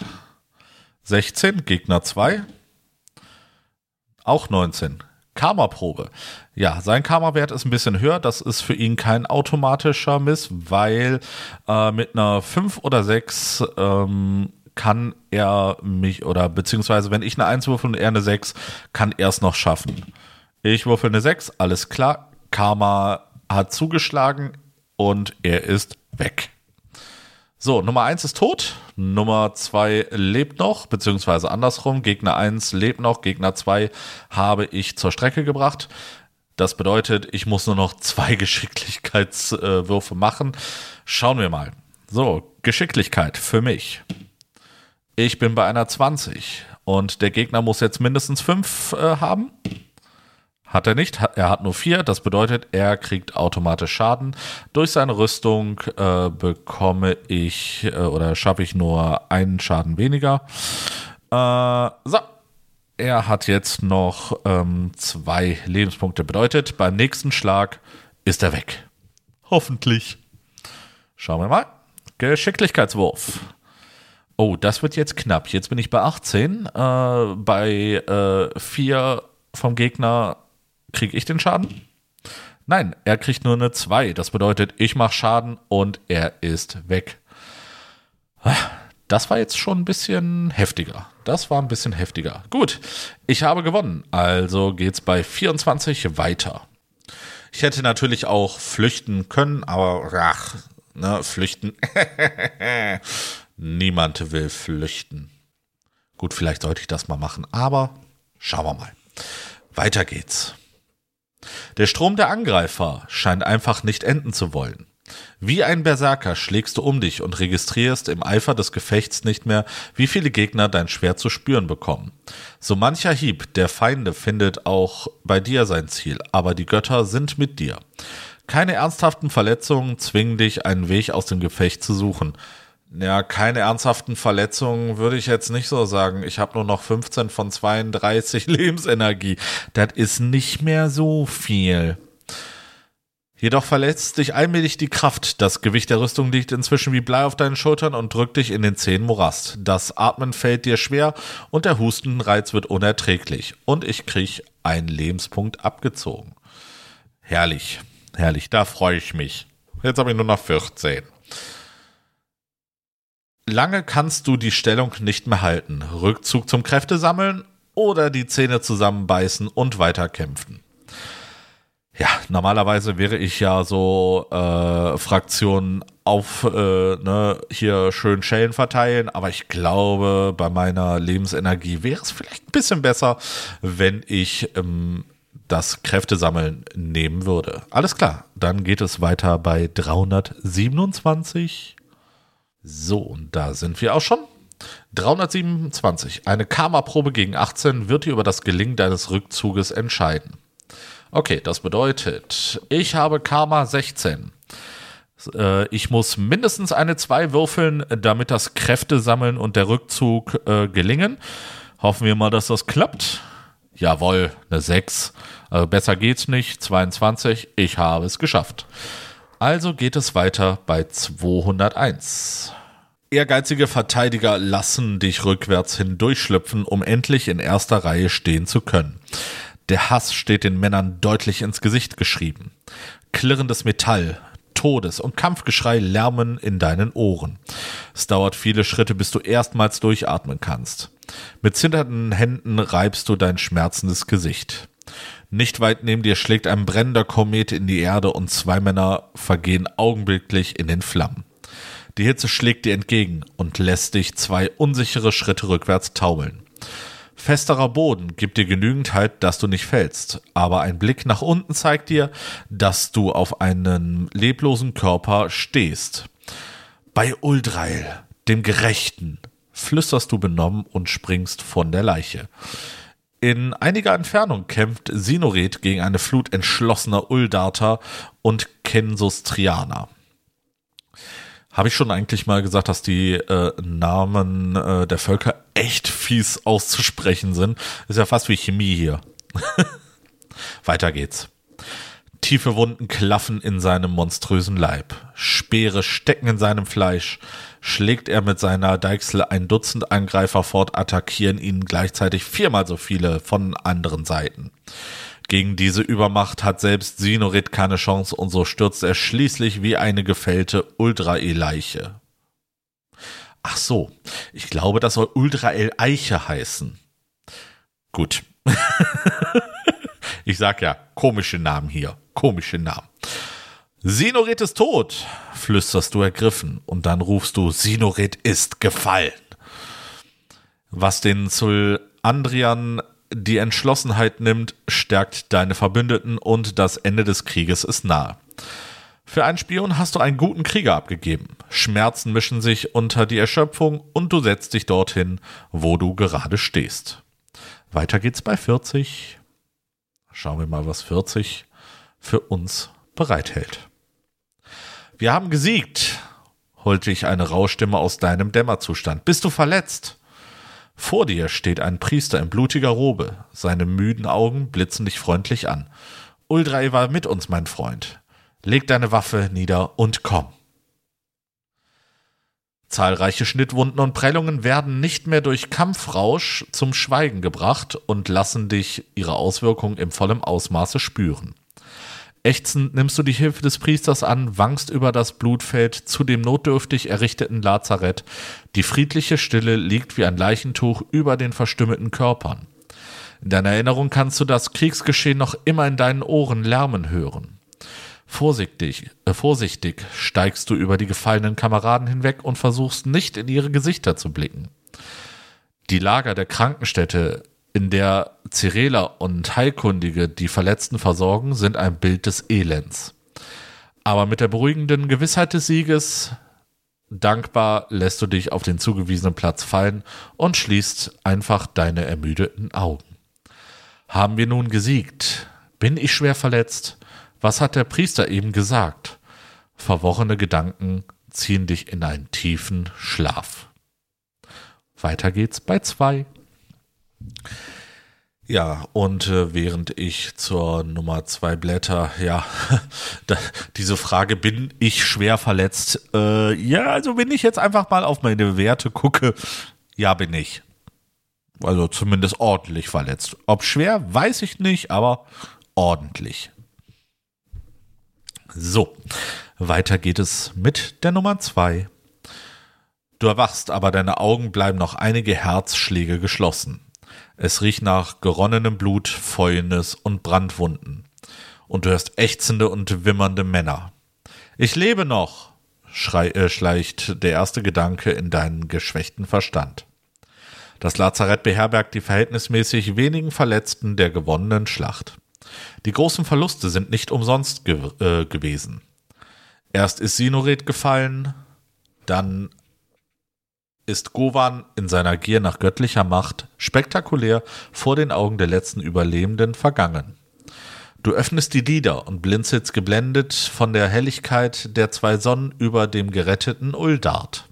16, Gegner 2. Auch 19. Karma-Probe. Ja, sein Karma-Wert ist ein bisschen höher. Das ist für ihn kein automatischer Miss, weil äh, mit einer 5 oder 6 ähm, kann er mich, oder beziehungsweise wenn ich eine 1 würfel und er eine 6, kann er es noch schaffen. Ich würfel eine 6, alles klar. Karma hat zugeschlagen und er ist weg. So, Nummer 1 ist tot, Nummer 2 lebt noch, beziehungsweise andersrum, Gegner 1 lebt noch, Gegner 2 habe ich zur Strecke gebracht. Das bedeutet, ich muss nur noch zwei Geschicklichkeitswürfe machen. Schauen wir mal. So, Geschicklichkeit für mich. Ich bin bei einer 20 und der Gegner muss jetzt mindestens 5 äh, haben. Hat er nicht, er hat nur 4. Das bedeutet, er kriegt automatisch Schaden. Durch seine Rüstung äh, bekomme ich äh, oder schaffe ich nur einen Schaden weniger. Äh, so, er hat jetzt noch ähm, zwei Lebenspunkte. Bedeutet, beim nächsten Schlag ist er weg. Hoffentlich. Schauen wir mal. Geschicklichkeitswurf. Oh, das wird jetzt knapp. Jetzt bin ich bei 18. Äh, bei äh, 4 vom Gegner kriege ich den Schaden. Nein, er kriegt nur eine 2. Das bedeutet, ich mache Schaden und er ist weg. Das war jetzt schon ein bisschen heftiger. Das war ein bisschen heftiger. Gut, ich habe gewonnen. Also geht's bei 24 weiter. Ich hätte natürlich auch flüchten können, aber ach, ne, flüchten. Niemand will flüchten. Gut, vielleicht sollte ich das mal machen, aber schauen wir mal. Weiter geht's. Der Strom der Angreifer scheint einfach nicht enden zu wollen. Wie ein Berserker schlägst du um dich und registrierst im Eifer des Gefechts nicht mehr, wie viele Gegner dein Schwert zu spüren bekommen. So mancher Hieb der Feinde findet auch bei dir sein Ziel, aber die Götter sind mit dir. Keine ernsthaften Verletzungen zwingen dich, einen Weg aus dem Gefecht zu suchen. Ja, keine ernsthaften Verletzungen würde ich jetzt nicht so sagen. Ich habe nur noch 15 von 32 Lebensenergie. Das ist nicht mehr so viel. Jedoch verletzt dich allmählich die Kraft. Das Gewicht der Rüstung liegt inzwischen wie Blei auf deinen Schultern und drückt dich in den Zehen Morast. Das Atmen fällt dir schwer und der Hustenreiz wird unerträglich. Und ich krieg einen Lebenspunkt abgezogen. Herrlich, herrlich, da freue ich mich. Jetzt habe ich nur noch 14. Lange kannst du die Stellung nicht mehr halten. Rückzug zum Kräftesammeln oder die Zähne zusammenbeißen und weiterkämpfen ja, normalerweise wäre ich ja so äh, Fraktionen auf, äh, ne, hier schön Schellen verteilen, aber ich glaube, bei meiner Lebensenergie wäre es vielleicht ein bisschen besser, wenn ich ähm, das Kräftesammeln nehmen würde. Alles klar, dann geht es weiter bei 327. So, und da sind wir auch schon. 327. Eine Karma-Probe gegen 18 wird dir über das Gelingen deines Rückzuges entscheiden. Okay, das bedeutet, ich habe Karma 16. Äh, ich muss mindestens eine 2 würfeln, damit das Kräftesammeln und der Rückzug äh, gelingen. Hoffen wir mal, dass das klappt. Jawohl, eine 6. Also besser geht's nicht. 22. Ich habe es geschafft. Also geht es weiter bei 201. Ehrgeizige Verteidiger lassen dich rückwärts hindurchschlüpfen, um endlich in erster Reihe stehen zu können. Der Hass steht den Männern deutlich ins Gesicht geschrieben. Klirrendes Metall, Todes- und Kampfgeschrei lärmen in deinen Ohren. Es dauert viele Schritte, bis du erstmals durchatmen kannst. Mit zitternden Händen reibst du dein schmerzendes Gesicht. Nicht weit neben dir schlägt ein brennender Komet in die Erde und zwei Männer vergehen augenblicklich in den Flammen. Die Hitze schlägt dir entgegen und lässt dich zwei unsichere Schritte rückwärts taumeln. Festerer Boden gibt dir genügend Halt, dass du nicht fällst, aber ein Blick nach unten zeigt dir, dass du auf einen leblosen Körper stehst. Bei Uldreil, dem Gerechten, flüsterst du benommen und springst von der Leiche. In einiger Entfernung kämpft Sinoret gegen eine Flut entschlossener Uldater und Kensustrianer. Habe ich schon eigentlich mal gesagt, dass die äh, Namen äh, der Völker echt fies auszusprechen sind? Ist ja fast wie Chemie hier. Weiter geht's. Tiefe Wunden klaffen in seinem monströsen Leib. Speere stecken in seinem Fleisch. Schlägt er mit seiner Deichsel ein Dutzend Angreifer fort, attackieren ihn gleichzeitig viermal so viele von anderen Seiten. Gegen diese Übermacht hat selbst Sinorit keine Chance und so stürzt er schließlich wie eine gefällte Ultra-E-Leiche. Ach so, ich glaube, das soll Ultra El Eiche heißen. Gut. ich sag ja, komische Namen hier, komische Namen. Sinoret ist tot, flüsterst du ergriffen, und dann rufst du, Sinoret ist gefallen. Was den Zul Andrian die Entschlossenheit nimmt, stärkt deine Verbündeten und das Ende des Krieges ist nahe. Für einen Spion hast du einen guten Krieger abgegeben. Schmerzen mischen sich unter die Erschöpfung und du setzt dich dorthin, wo du gerade stehst. Weiter geht's bei 40. Schauen wir mal, was 40 für uns bereithält. Wir haben gesiegt, holte ich eine Rauschstimme aus deinem Dämmerzustand. Bist du verletzt? Vor dir steht ein Priester in blutiger Robe. Seine müden Augen blitzen dich freundlich an. Uldrei war mit uns, mein Freund. Leg deine Waffe nieder und komm. Zahlreiche Schnittwunden und Prellungen werden nicht mehr durch Kampfrausch zum Schweigen gebracht und lassen dich ihre Auswirkungen im vollen Ausmaße spüren. Ächzend nimmst du die Hilfe des Priesters an, wankst über das Blutfeld zu dem notdürftig errichteten Lazarett. Die friedliche Stille liegt wie ein Leichentuch über den verstümmelten Körpern. In deiner Erinnerung kannst du das Kriegsgeschehen noch immer in deinen Ohren lärmen hören. Vorsichtig, äh, vorsichtig steigst du über die gefallenen Kameraden hinweg und versuchst nicht in ihre Gesichter zu blicken. Die Lager der Krankenstätte, in der Cirela und Heilkundige die Verletzten versorgen, sind ein Bild des Elends. Aber mit der beruhigenden Gewissheit des Sieges, dankbar lässt du dich auf den zugewiesenen Platz fallen und schließt einfach deine ermüdeten Augen. Haben wir nun gesiegt? Bin ich schwer verletzt? Was hat der Priester eben gesagt? Verworrene Gedanken ziehen dich in einen tiefen Schlaf. Weiter geht's bei zwei. Ja, und äh, während ich zur Nummer zwei blätter, ja, da, diese Frage, bin ich schwer verletzt? Äh, ja, also wenn ich jetzt einfach mal auf meine Werte gucke, ja, bin ich. Also zumindest ordentlich verletzt. Ob schwer, weiß ich nicht, aber ordentlich. So, weiter geht es mit der Nummer zwei. Du erwachst, aber deine Augen bleiben noch einige Herzschläge geschlossen. Es riecht nach geronnenem Blut, Fäulnis und Brandwunden. Und du hörst ächzende und wimmernde Männer. Ich lebe noch, schrei, äh, schleicht der erste Gedanke in deinen geschwächten Verstand. Das Lazarett beherbergt die verhältnismäßig wenigen Verletzten der gewonnenen Schlacht. Die großen Verluste sind nicht umsonst ge äh, gewesen. Erst ist Sinored gefallen, dann ist Govan in seiner Gier nach göttlicher Macht spektakulär vor den Augen der letzten Überlebenden vergangen. Du öffnest die Lider und blinzelst geblendet von der Helligkeit der zwei Sonnen über dem geretteten Uldart.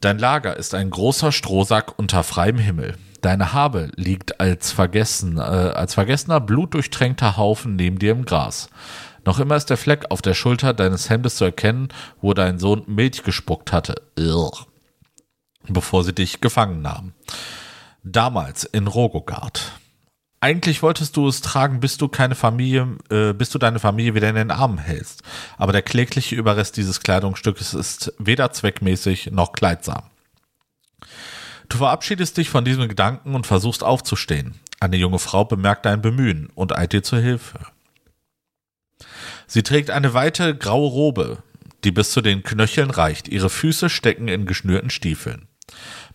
Dein Lager ist ein großer Strohsack unter freiem Himmel. Deine Habe liegt als, vergessen, äh, als vergessener, blutdurchtränkter Haufen neben dir im Gras. Noch immer ist der Fleck auf der Schulter deines Hemdes zu erkennen, wo dein Sohn Milch gespuckt hatte. Irr. Bevor sie dich gefangen nahmen. Damals in Rogogard. Eigentlich wolltest du es tragen, bis du keine Familie, äh, bis du deine Familie wieder in den Armen hältst. Aber der klägliche Überrest dieses Kleidungsstückes ist weder zweckmäßig noch kleidsam. Du verabschiedest dich von diesem Gedanken und versuchst aufzustehen. Eine junge Frau bemerkt dein Bemühen und eilt dir zur Hilfe. Sie trägt eine weite graue Robe, die bis zu den Knöcheln reicht. Ihre Füße stecken in geschnürten Stiefeln.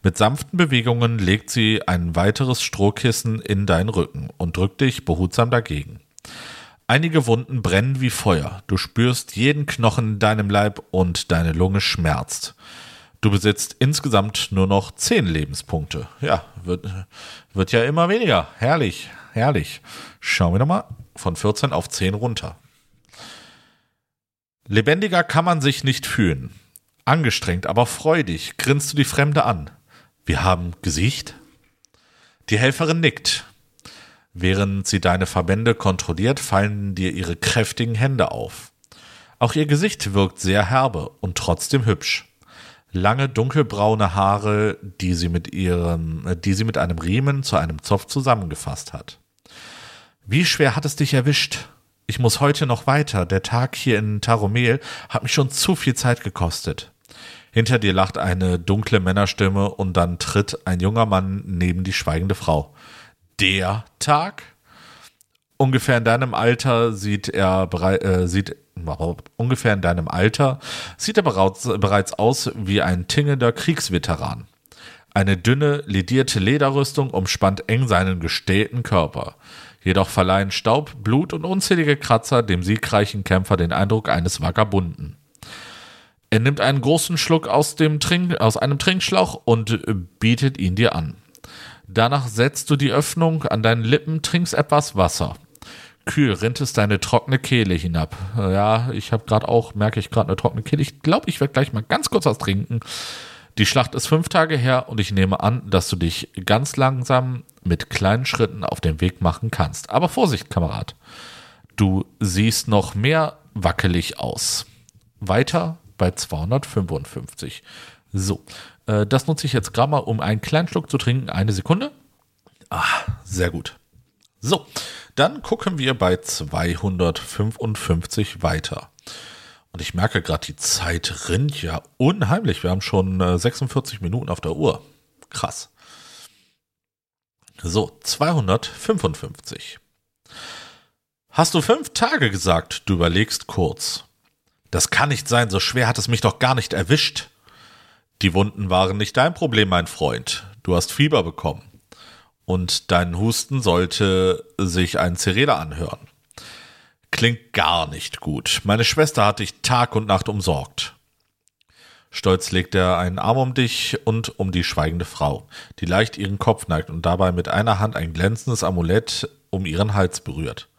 Mit sanften Bewegungen legt sie ein weiteres Strohkissen in deinen Rücken und drückt dich behutsam dagegen. Einige Wunden brennen wie Feuer. Du spürst jeden Knochen in deinem Leib und deine Lunge schmerzt. Du besitzt insgesamt nur noch zehn Lebenspunkte. Ja, wird, wird ja immer weniger. Herrlich, herrlich. Schauen wir nochmal von 14 auf 10 runter. Lebendiger kann man sich nicht fühlen. Angestrengt, aber freudig grinst du die Fremde an. Wir haben Gesicht? Die Helferin nickt. Während sie deine Verbände kontrolliert, fallen dir ihre kräftigen Hände auf. Auch ihr Gesicht wirkt sehr herbe und trotzdem hübsch lange dunkelbraune Haare, die sie mit ihrem, äh, die sie mit einem Riemen zu einem Zopf zusammengefasst hat. Wie schwer hat es dich erwischt? Ich muss heute noch weiter. Der Tag hier in Taromel hat mich schon zu viel Zeit gekostet. Hinter dir lacht eine dunkle Männerstimme und dann tritt ein junger Mann neben die schweigende Frau. Der Tag? Ungefähr in deinem Alter sieht er äh, sieht ungefähr in deinem Alter sieht er bereits, bereits aus wie ein tingelnder Kriegsveteran. Eine dünne, ledierte Lederrüstung umspannt eng seinen gestählten Körper. Jedoch verleihen Staub, Blut und unzählige Kratzer dem siegreichen Kämpfer den Eindruck eines Vagabunden. Er nimmt einen großen Schluck aus, dem Trink, aus einem Trinkschlauch und bietet ihn dir an. Danach setzt du die Öffnung an deinen Lippen, trinkst etwas Wasser. Kühl rinnt es deine trockene Kehle hinab. Ja, ich habe gerade auch, merke ich gerade eine trockene Kehle. Ich glaube, ich werde gleich mal ganz kurz was trinken. Die Schlacht ist fünf Tage her und ich nehme an, dass du dich ganz langsam mit kleinen Schritten auf den Weg machen kannst. Aber Vorsicht, Kamerad. Du siehst noch mehr wackelig aus. Weiter bei 255. So, äh, das nutze ich jetzt gerade mal, um einen kleinen Schluck zu trinken. Eine Sekunde. Ah, sehr gut. So, dann gucken wir bei 255 weiter. Und ich merke gerade, die Zeit rinnt ja unheimlich. Wir haben schon äh, 46 Minuten auf der Uhr. Krass. So, 255. Hast du fünf Tage gesagt? Du überlegst kurz. Das kann nicht sein, so schwer hat es mich doch gar nicht erwischt. Die Wunden waren nicht dein Problem, mein Freund. Du hast Fieber bekommen. Und dein Husten sollte sich ein Cereda anhören. Klingt gar nicht gut. Meine Schwester hat dich Tag und Nacht umsorgt. Stolz legt er einen Arm um dich und um die schweigende Frau, die leicht ihren Kopf neigt und dabei mit einer Hand ein glänzendes Amulett um ihren Hals berührt.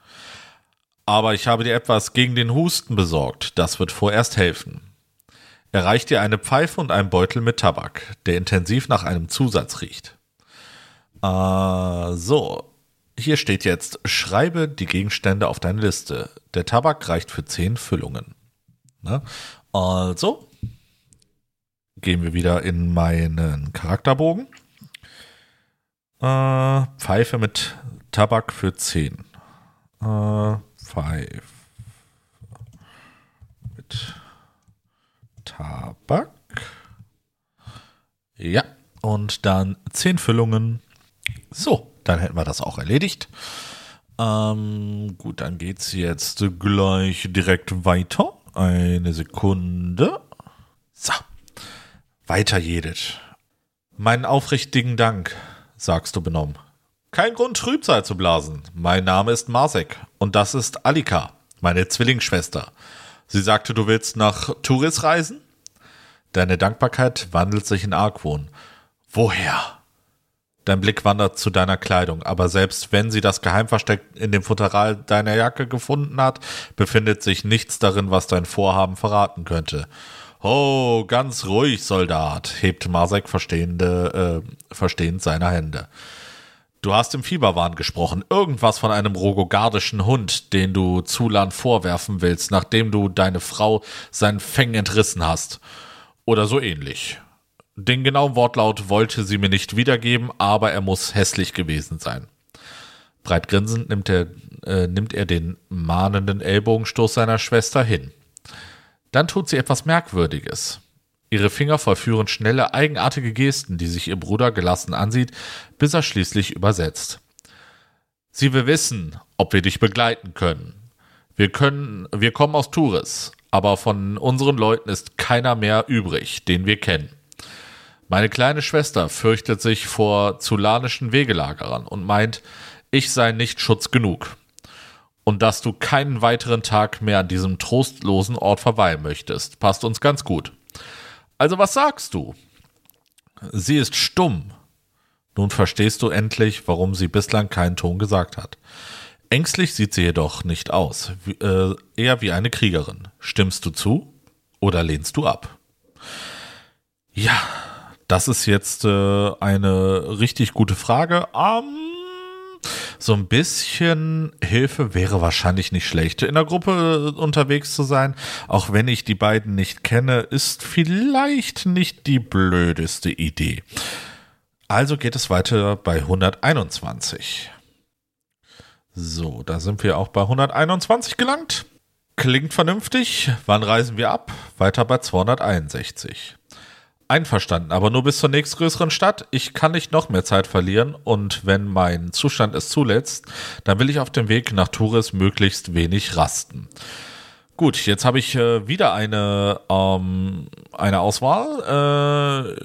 Aber ich habe dir etwas gegen den Husten besorgt, das wird vorerst helfen. Er reicht dir eine Pfeife und einen Beutel mit Tabak, der intensiv nach einem Zusatz riecht. Äh, so, hier steht jetzt, schreibe die Gegenstände auf deine Liste. Der Tabak reicht für zehn Füllungen. Ne? Also, gehen wir wieder in meinen Charakterbogen. Äh, Pfeife mit Tabak für zehn. Äh, Pfeife mit Tabak. Ja, und dann zehn Füllungen. So, dann hätten wir das auch erledigt. Ähm, gut, dann geht's jetzt gleich direkt weiter. Eine Sekunde. So. Weiter jedet. Meinen aufrichtigen Dank, sagst du benommen. Kein Grund, Trübsal zu blasen. Mein Name ist Marsek und das ist Alika, meine Zwillingsschwester. Sie sagte, du willst nach Turis reisen? Deine Dankbarkeit wandelt sich in Argwohn. Woher? Dein Blick wandert zu deiner Kleidung, aber selbst wenn sie das Geheimversteck in dem Futteral deiner Jacke gefunden hat, befindet sich nichts darin, was dein Vorhaben verraten könnte. Oh, ganz ruhig, Soldat, hebt Masek verstehende, äh, verstehend seine Hände. Du hast im Fieberwahn gesprochen. Irgendwas von einem rogogardischen Hund, den du Zulan vorwerfen willst, nachdem du deine Frau seinen Fängen entrissen hast. Oder so ähnlich. Den genauen Wortlaut wollte sie mir nicht wiedergeben, aber er muss hässlich gewesen sein. Breit grinsend nimmt er, äh, nimmt er den mahnenden Ellbogenstoß seiner Schwester hin. Dann tut sie etwas Merkwürdiges. Ihre Finger vollführen schnelle, eigenartige Gesten, die sich ihr Bruder gelassen ansieht, bis er schließlich übersetzt. Sie will wissen, ob wir dich begleiten können. Wir können, wir kommen aus Turis, aber von unseren Leuten ist keiner mehr übrig, den wir kennen. Meine kleine Schwester fürchtet sich vor zulanischen Wegelagerern und meint, ich sei nicht Schutz genug. Und dass du keinen weiteren Tag mehr an diesem trostlosen Ort verweilen möchtest, passt uns ganz gut. Also was sagst du? Sie ist stumm. Nun verstehst du endlich, warum sie bislang keinen Ton gesagt hat. Ängstlich sieht sie jedoch nicht aus, äh, eher wie eine Kriegerin. Stimmst du zu oder lehnst du ab? Ja, das ist jetzt äh, eine richtig gute Frage. Um, so ein bisschen Hilfe wäre wahrscheinlich nicht schlecht. In der Gruppe äh, unterwegs zu sein, auch wenn ich die beiden nicht kenne, ist vielleicht nicht die blödeste Idee. Also geht es weiter bei 121. So, da sind wir auch bei 121 gelangt. Klingt vernünftig. Wann reisen wir ab? Weiter bei 261. Einverstanden, aber nur bis zur nächstgrößeren Stadt. Ich kann nicht noch mehr Zeit verlieren und wenn mein Zustand es zulässt, dann will ich auf dem Weg nach Tours möglichst wenig rasten. Gut, jetzt habe ich äh, wieder eine, ähm, eine Auswahl.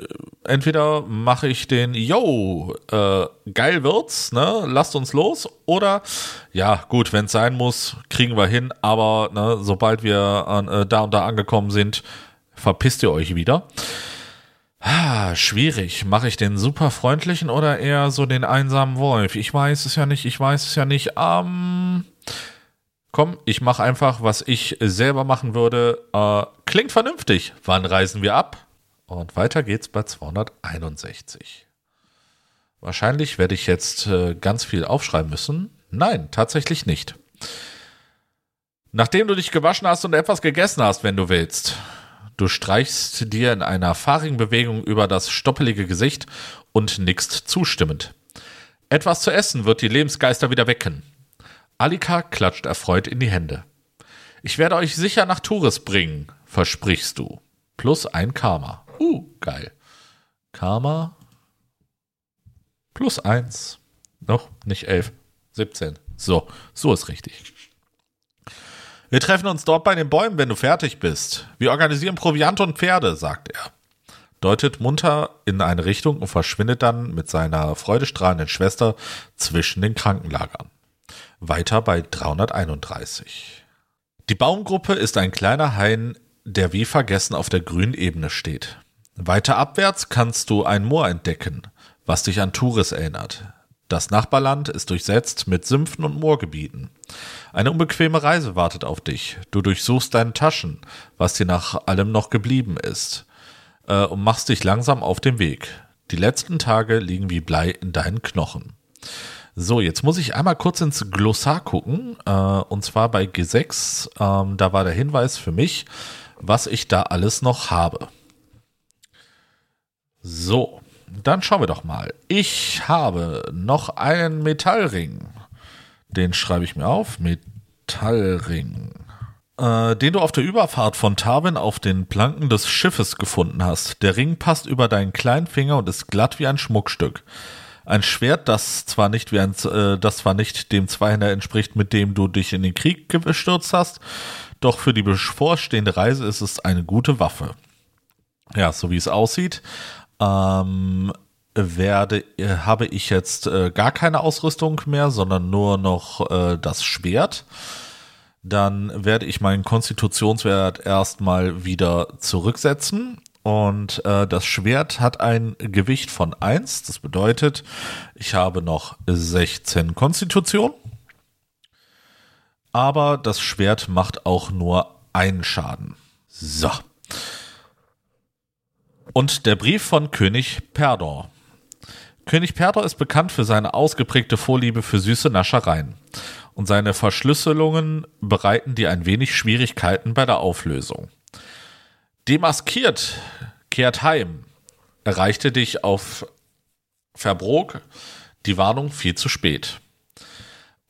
Äh, entweder mache ich den Yo, äh, geil wird's, ne? Lasst uns los. Oder ja, gut, wenn es sein muss, kriegen wir hin, aber ne, sobald wir an, äh, da und da angekommen sind, verpisst ihr euch wieder. Ah, schwierig. Mache ich den super freundlichen oder eher so den einsamen Wolf? Ich weiß es ja nicht, ich weiß es ja nicht. Ähm. Komm, ich mache einfach, was ich selber machen würde. Äh, klingt vernünftig. Wann reisen wir ab? Und weiter geht's bei 261. Wahrscheinlich werde ich jetzt äh, ganz viel aufschreiben müssen. Nein, tatsächlich nicht. Nachdem du dich gewaschen hast und etwas gegessen hast, wenn du willst. Du streichst dir in einer fahrigen Bewegung über das stoppelige Gesicht und nickst zustimmend. Etwas zu essen wird die Lebensgeister wieder wecken. Alika klatscht erfreut in die Hände. Ich werde euch sicher nach Tours bringen, versprichst du. Plus ein Karma. Uh, geil. Karma plus eins. Noch nicht elf. 17. So, so ist richtig. Wir treffen uns dort bei den Bäumen, wenn du fertig bist. Wir organisieren Proviant und Pferde, sagt er. Deutet munter in eine Richtung und verschwindet dann mit seiner freudestrahlenden Schwester zwischen den Krankenlagern. Weiter bei 331. Die Baumgruppe ist ein kleiner Hain, der wie vergessen auf der grünen Ebene steht. Weiter abwärts kannst du ein Moor entdecken, was dich an Tours erinnert. Das Nachbarland ist durchsetzt mit Sümpfen und Moorgebieten. Eine unbequeme Reise wartet auf dich. Du durchsuchst deine Taschen, was dir nach allem noch geblieben ist, äh, und machst dich langsam auf den Weg. Die letzten Tage liegen wie Blei in deinen Knochen. So, jetzt muss ich einmal kurz ins Glossar gucken, äh, und zwar bei G6. Ähm, da war der Hinweis für mich, was ich da alles noch habe. So, dann schauen wir doch mal. Ich habe noch einen Metallring. Den schreibe ich mir auf. Metallring. Äh, den du auf der Überfahrt von Tarwin auf den Planken des Schiffes gefunden hast. Der Ring passt über deinen kleinen Finger und ist glatt wie ein Schmuckstück. Ein Schwert, das zwar nicht wie ein, äh, das zwar nicht dem Zweihänder entspricht, mit dem du dich in den Krieg gestürzt hast, doch für die bevorstehende Reise ist es eine gute Waffe. Ja, so wie es aussieht, ähm, werde, äh, habe ich jetzt äh, gar keine Ausrüstung mehr, sondern nur noch äh, das Schwert. Dann werde ich meinen Konstitutionswert erstmal wieder zurücksetzen und äh, das Schwert hat ein Gewicht von 1. Das bedeutet, ich habe noch 16 Konstitution. Aber das Schwert macht auch nur einen Schaden. So. Und der Brief von König Perdor. König Perdor ist bekannt für seine ausgeprägte Vorliebe für süße Naschereien. Und seine Verschlüsselungen bereiten dir ein wenig Schwierigkeiten bei der Auflösung. Demaskiert kehrt heim. Erreichte dich auf Verbrog die Warnung viel zu spät.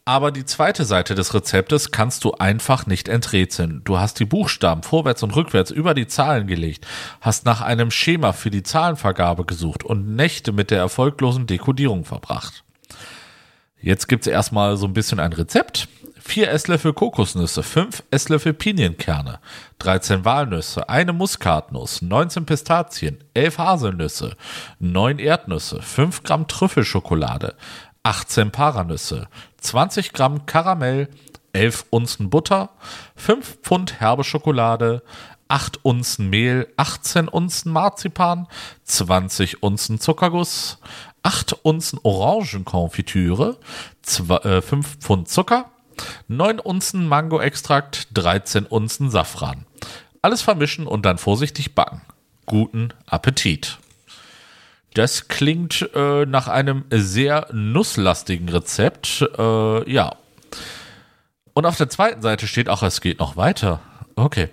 Aber die zweite Seite des Rezeptes kannst du einfach nicht enträtseln. Du hast die Buchstaben vorwärts und rückwärts über die Zahlen gelegt, hast nach einem Schema für die Zahlenvergabe gesucht und Nächte mit der erfolglosen Dekodierung verbracht. Jetzt gibt's erstmal so ein bisschen ein Rezept. 4 Esslöffel Kokosnüsse, 5 Esslöffel Pinienkerne, 13 Walnüsse, eine Muskatnuss, 19 Pistazien, 11 Haselnüsse, 9 Erdnüsse, 5 Gramm Trüffelschokolade, 18 Paranüsse, 20 Gramm Karamell, 11 Unzen Butter, 5 Pfund herbe Schokolade, 8 Unzen Mehl, 18 Unzen Marzipan, 20 Unzen Zuckerguss, 8 Unzen Orangenkonfitüre, 5 äh, Pfund Zucker, 9 Unzen Mango-Extrakt, 13 Unzen Safran. Alles vermischen und dann vorsichtig backen. Guten Appetit. Das klingt äh, nach einem sehr nusslastigen Rezept. Äh, ja. Und auf der zweiten Seite steht auch, es geht noch weiter. Okay.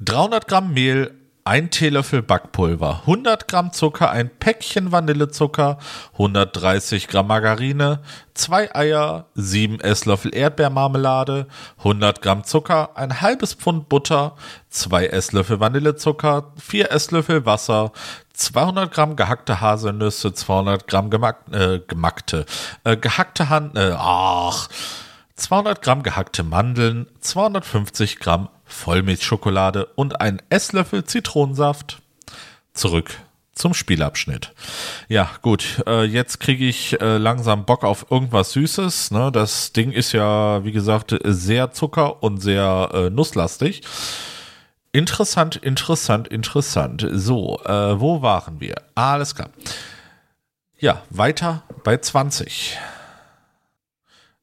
300 Gramm Mehl, ein Teelöffel Backpulver, 100 Gramm Zucker, ein Päckchen Vanillezucker, 130 Gramm Margarine, zwei Eier, sieben Esslöffel Erdbeermarmelade, 100 Gramm Zucker, ein halbes Pfund Butter, zwei Esslöffel Vanillezucker, vier Esslöffel Wasser, 200 Gramm gehackte Haselnüsse, 200 Gramm gemack, äh, gemackte, äh, gehackte Hand, äh, ach, 200 Gramm gehackte Mandeln, 250 Gramm Vollmilchschokolade und ein Esslöffel Zitronensaft. Zurück zum Spielabschnitt. Ja, gut, äh, jetzt kriege ich äh, langsam Bock auf irgendwas Süßes. Ne? Das Ding ist ja, wie gesagt, sehr zucker- und sehr äh, nusslastig. Interessant, interessant, interessant. So, äh, wo waren wir? Alles klar. Ja, weiter bei 20.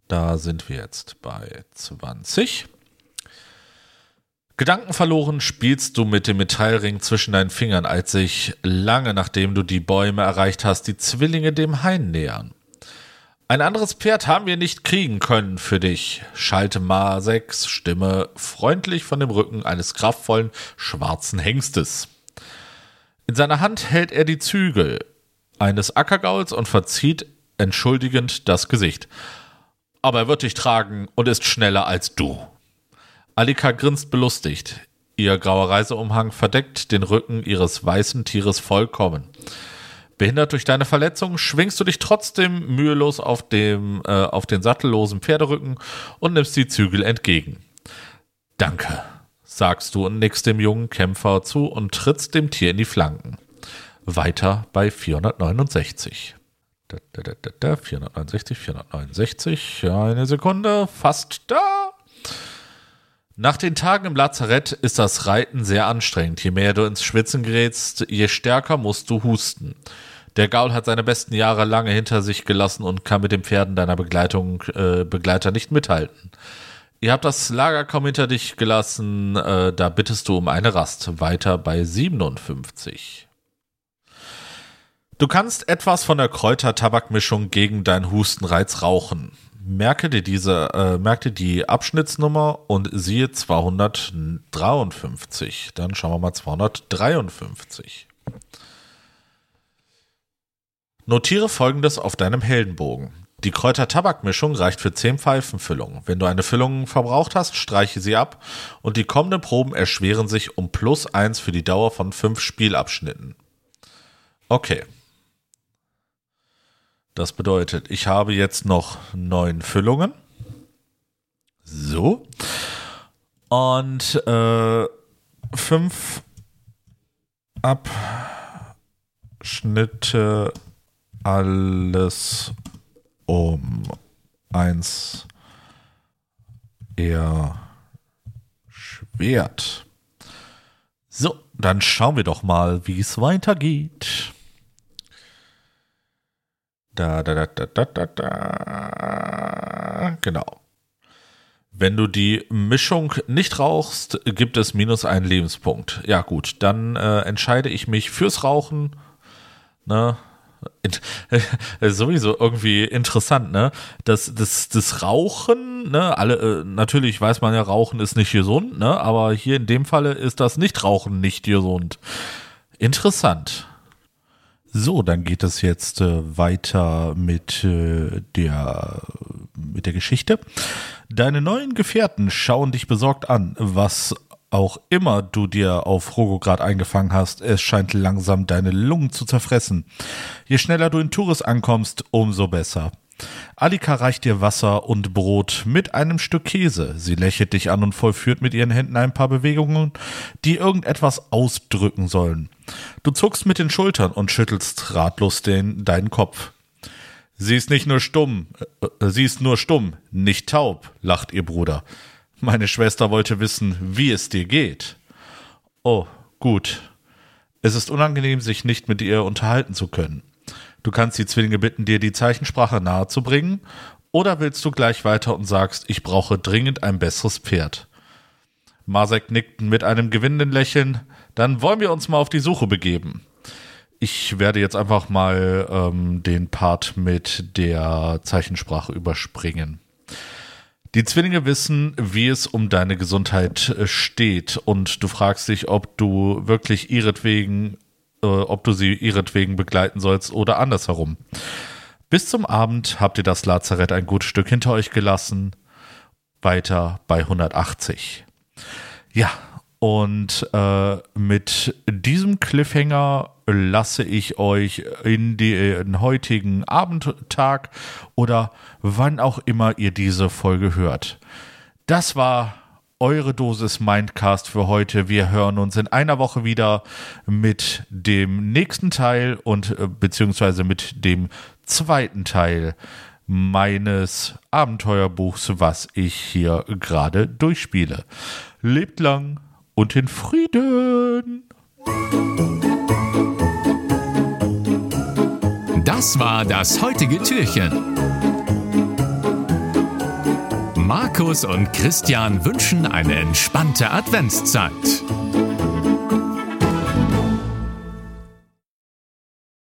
Da sind wir jetzt bei 20. Gedankenverloren spielst du mit dem Metallring zwischen deinen Fingern, als sich lange nachdem du die Bäume erreicht hast, die Zwillinge dem Hain nähern. Ein anderes Pferd haben wir nicht kriegen können für dich, schallte Maseks Stimme freundlich von dem Rücken eines kraftvollen schwarzen Hengstes. In seiner Hand hält er die Zügel eines Ackergauls und verzieht entschuldigend das Gesicht. Aber er wird dich tragen und ist schneller als du. Alika grinst belustigt. Ihr grauer Reiseumhang verdeckt den Rücken ihres weißen Tieres vollkommen. Behindert durch deine Verletzung schwingst du dich trotzdem mühelos auf, dem, äh, auf den sattellosen Pferderücken und nimmst die Zügel entgegen. Danke, sagst du und nickst dem jungen Kämpfer zu und trittst dem Tier in die Flanken. Weiter bei 469. Da, da, da, da, da, 469, 469, eine Sekunde, fast da. Nach den Tagen im Lazarett ist das Reiten sehr anstrengend. Je mehr du ins Schwitzen gerätst, je stärker musst du husten. Der Gaul hat seine besten Jahre lange hinter sich gelassen und kann mit den Pferden deiner Begleitung, äh, Begleiter nicht mithalten. Ihr habt das Lager kaum hinter dich gelassen, äh, da bittest du um eine Rast. Weiter bei 57. Du kannst etwas von der Kräuter-Tabakmischung gegen deinen Hustenreiz rauchen merke dir diese, äh, merke die Abschnittsnummer und siehe 253. Dann schauen wir mal 253. Notiere folgendes auf deinem Heldenbogen. Die Kräuter-Tabak-Mischung reicht für 10 Pfeifenfüllungen. Wenn du eine Füllung verbraucht hast, streiche sie ab und die kommenden Proben erschweren sich um plus 1 für die Dauer von 5 Spielabschnitten. Okay. Das bedeutet, ich habe jetzt noch neun Füllungen. So. Und äh, fünf Abschnitte alles um eins eher Schwert. So, dann schauen wir doch mal, wie es weitergeht. Da, da, da, da, da, da, da. Genau. Wenn du die Mischung nicht rauchst, gibt es minus einen Lebenspunkt. Ja, gut, dann äh, entscheide ich mich fürs Rauchen. Ne? sowieso irgendwie interessant, ne? Das, das, das Rauchen, ne? Alle, äh, natürlich weiß man ja, Rauchen ist nicht gesund, ne? Aber hier in dem Falle ist das Nichtrauchen nicht gesund. Interessant. So, dann geht es jetzt äh, weiter mit äh, der mit der Geschichte. Deine neuen Gefährten schauen dich besorgt an, was auch immer du dir auf Rogograd eingefangen hast, es scheint langsam deine Lungen zu zerfressen. Je schneller du in Tours ankommst, umso besser. Alika reicht dir Wasser und Brot mit einem Stück Käse. Sie lächelt dich an und vollführt mit ihren Händen ein paar Bewegungen, die irgendetwas ausdrücken sollen. Du zuckst mit den Schultern und schüttelst ratlos den, deinen Kopf. Sie ist nicht nur stumm, äh, sie ist nur stumm, nicht taub, lacht ihr Bruder. Meine Schwester wollte wissen, wie es dir geht. Oh, gut. Es ist unangenehm, sich nicht mit ihr unterhalten zu können. Du kannst die Zwillinge bitten, dir die Zeichensprache nahezubringen, oder willst du gleich weiter und sagst, ich brauche dringend ein besseres Pferd? Masek nickt mit einem gewinnenden Lächeln, dann wollen wir uns mal auf die Suche begeben. Ich werde jetzt einfach mal ähm, den Part mit der Zeichensprache überspringen. Die Zwillinge wissen, wie es um deine Gesundheit äh, steht und du fragst dich, ob du wirklich ihretwegen, äh, ob du sie ihretwegen begleiten sollst oder andersherum. Bis zum Abend habt ihr das Lazarett ein gutes Stück hinter euch gelassen, weiter bei 180. Ja, und äh, mit diesem Cliffhanger lasse ich euch in den heutigen Abendtag oder wann auch immer ihr diese Folge hört. Das war eure Dosis Mindcast für heute. Wir hören uns in einer Woche wieder mit dem nächsten Teil und äh, beziehungsweise mit dem zweiten Teil meines Abenteuerbuchs, was ich hier gerade durchspiele. Lebt lang! und in Frieden. Das war das heutige Türchen. Markus und Christian wünschen eine entspannte Adventszeit.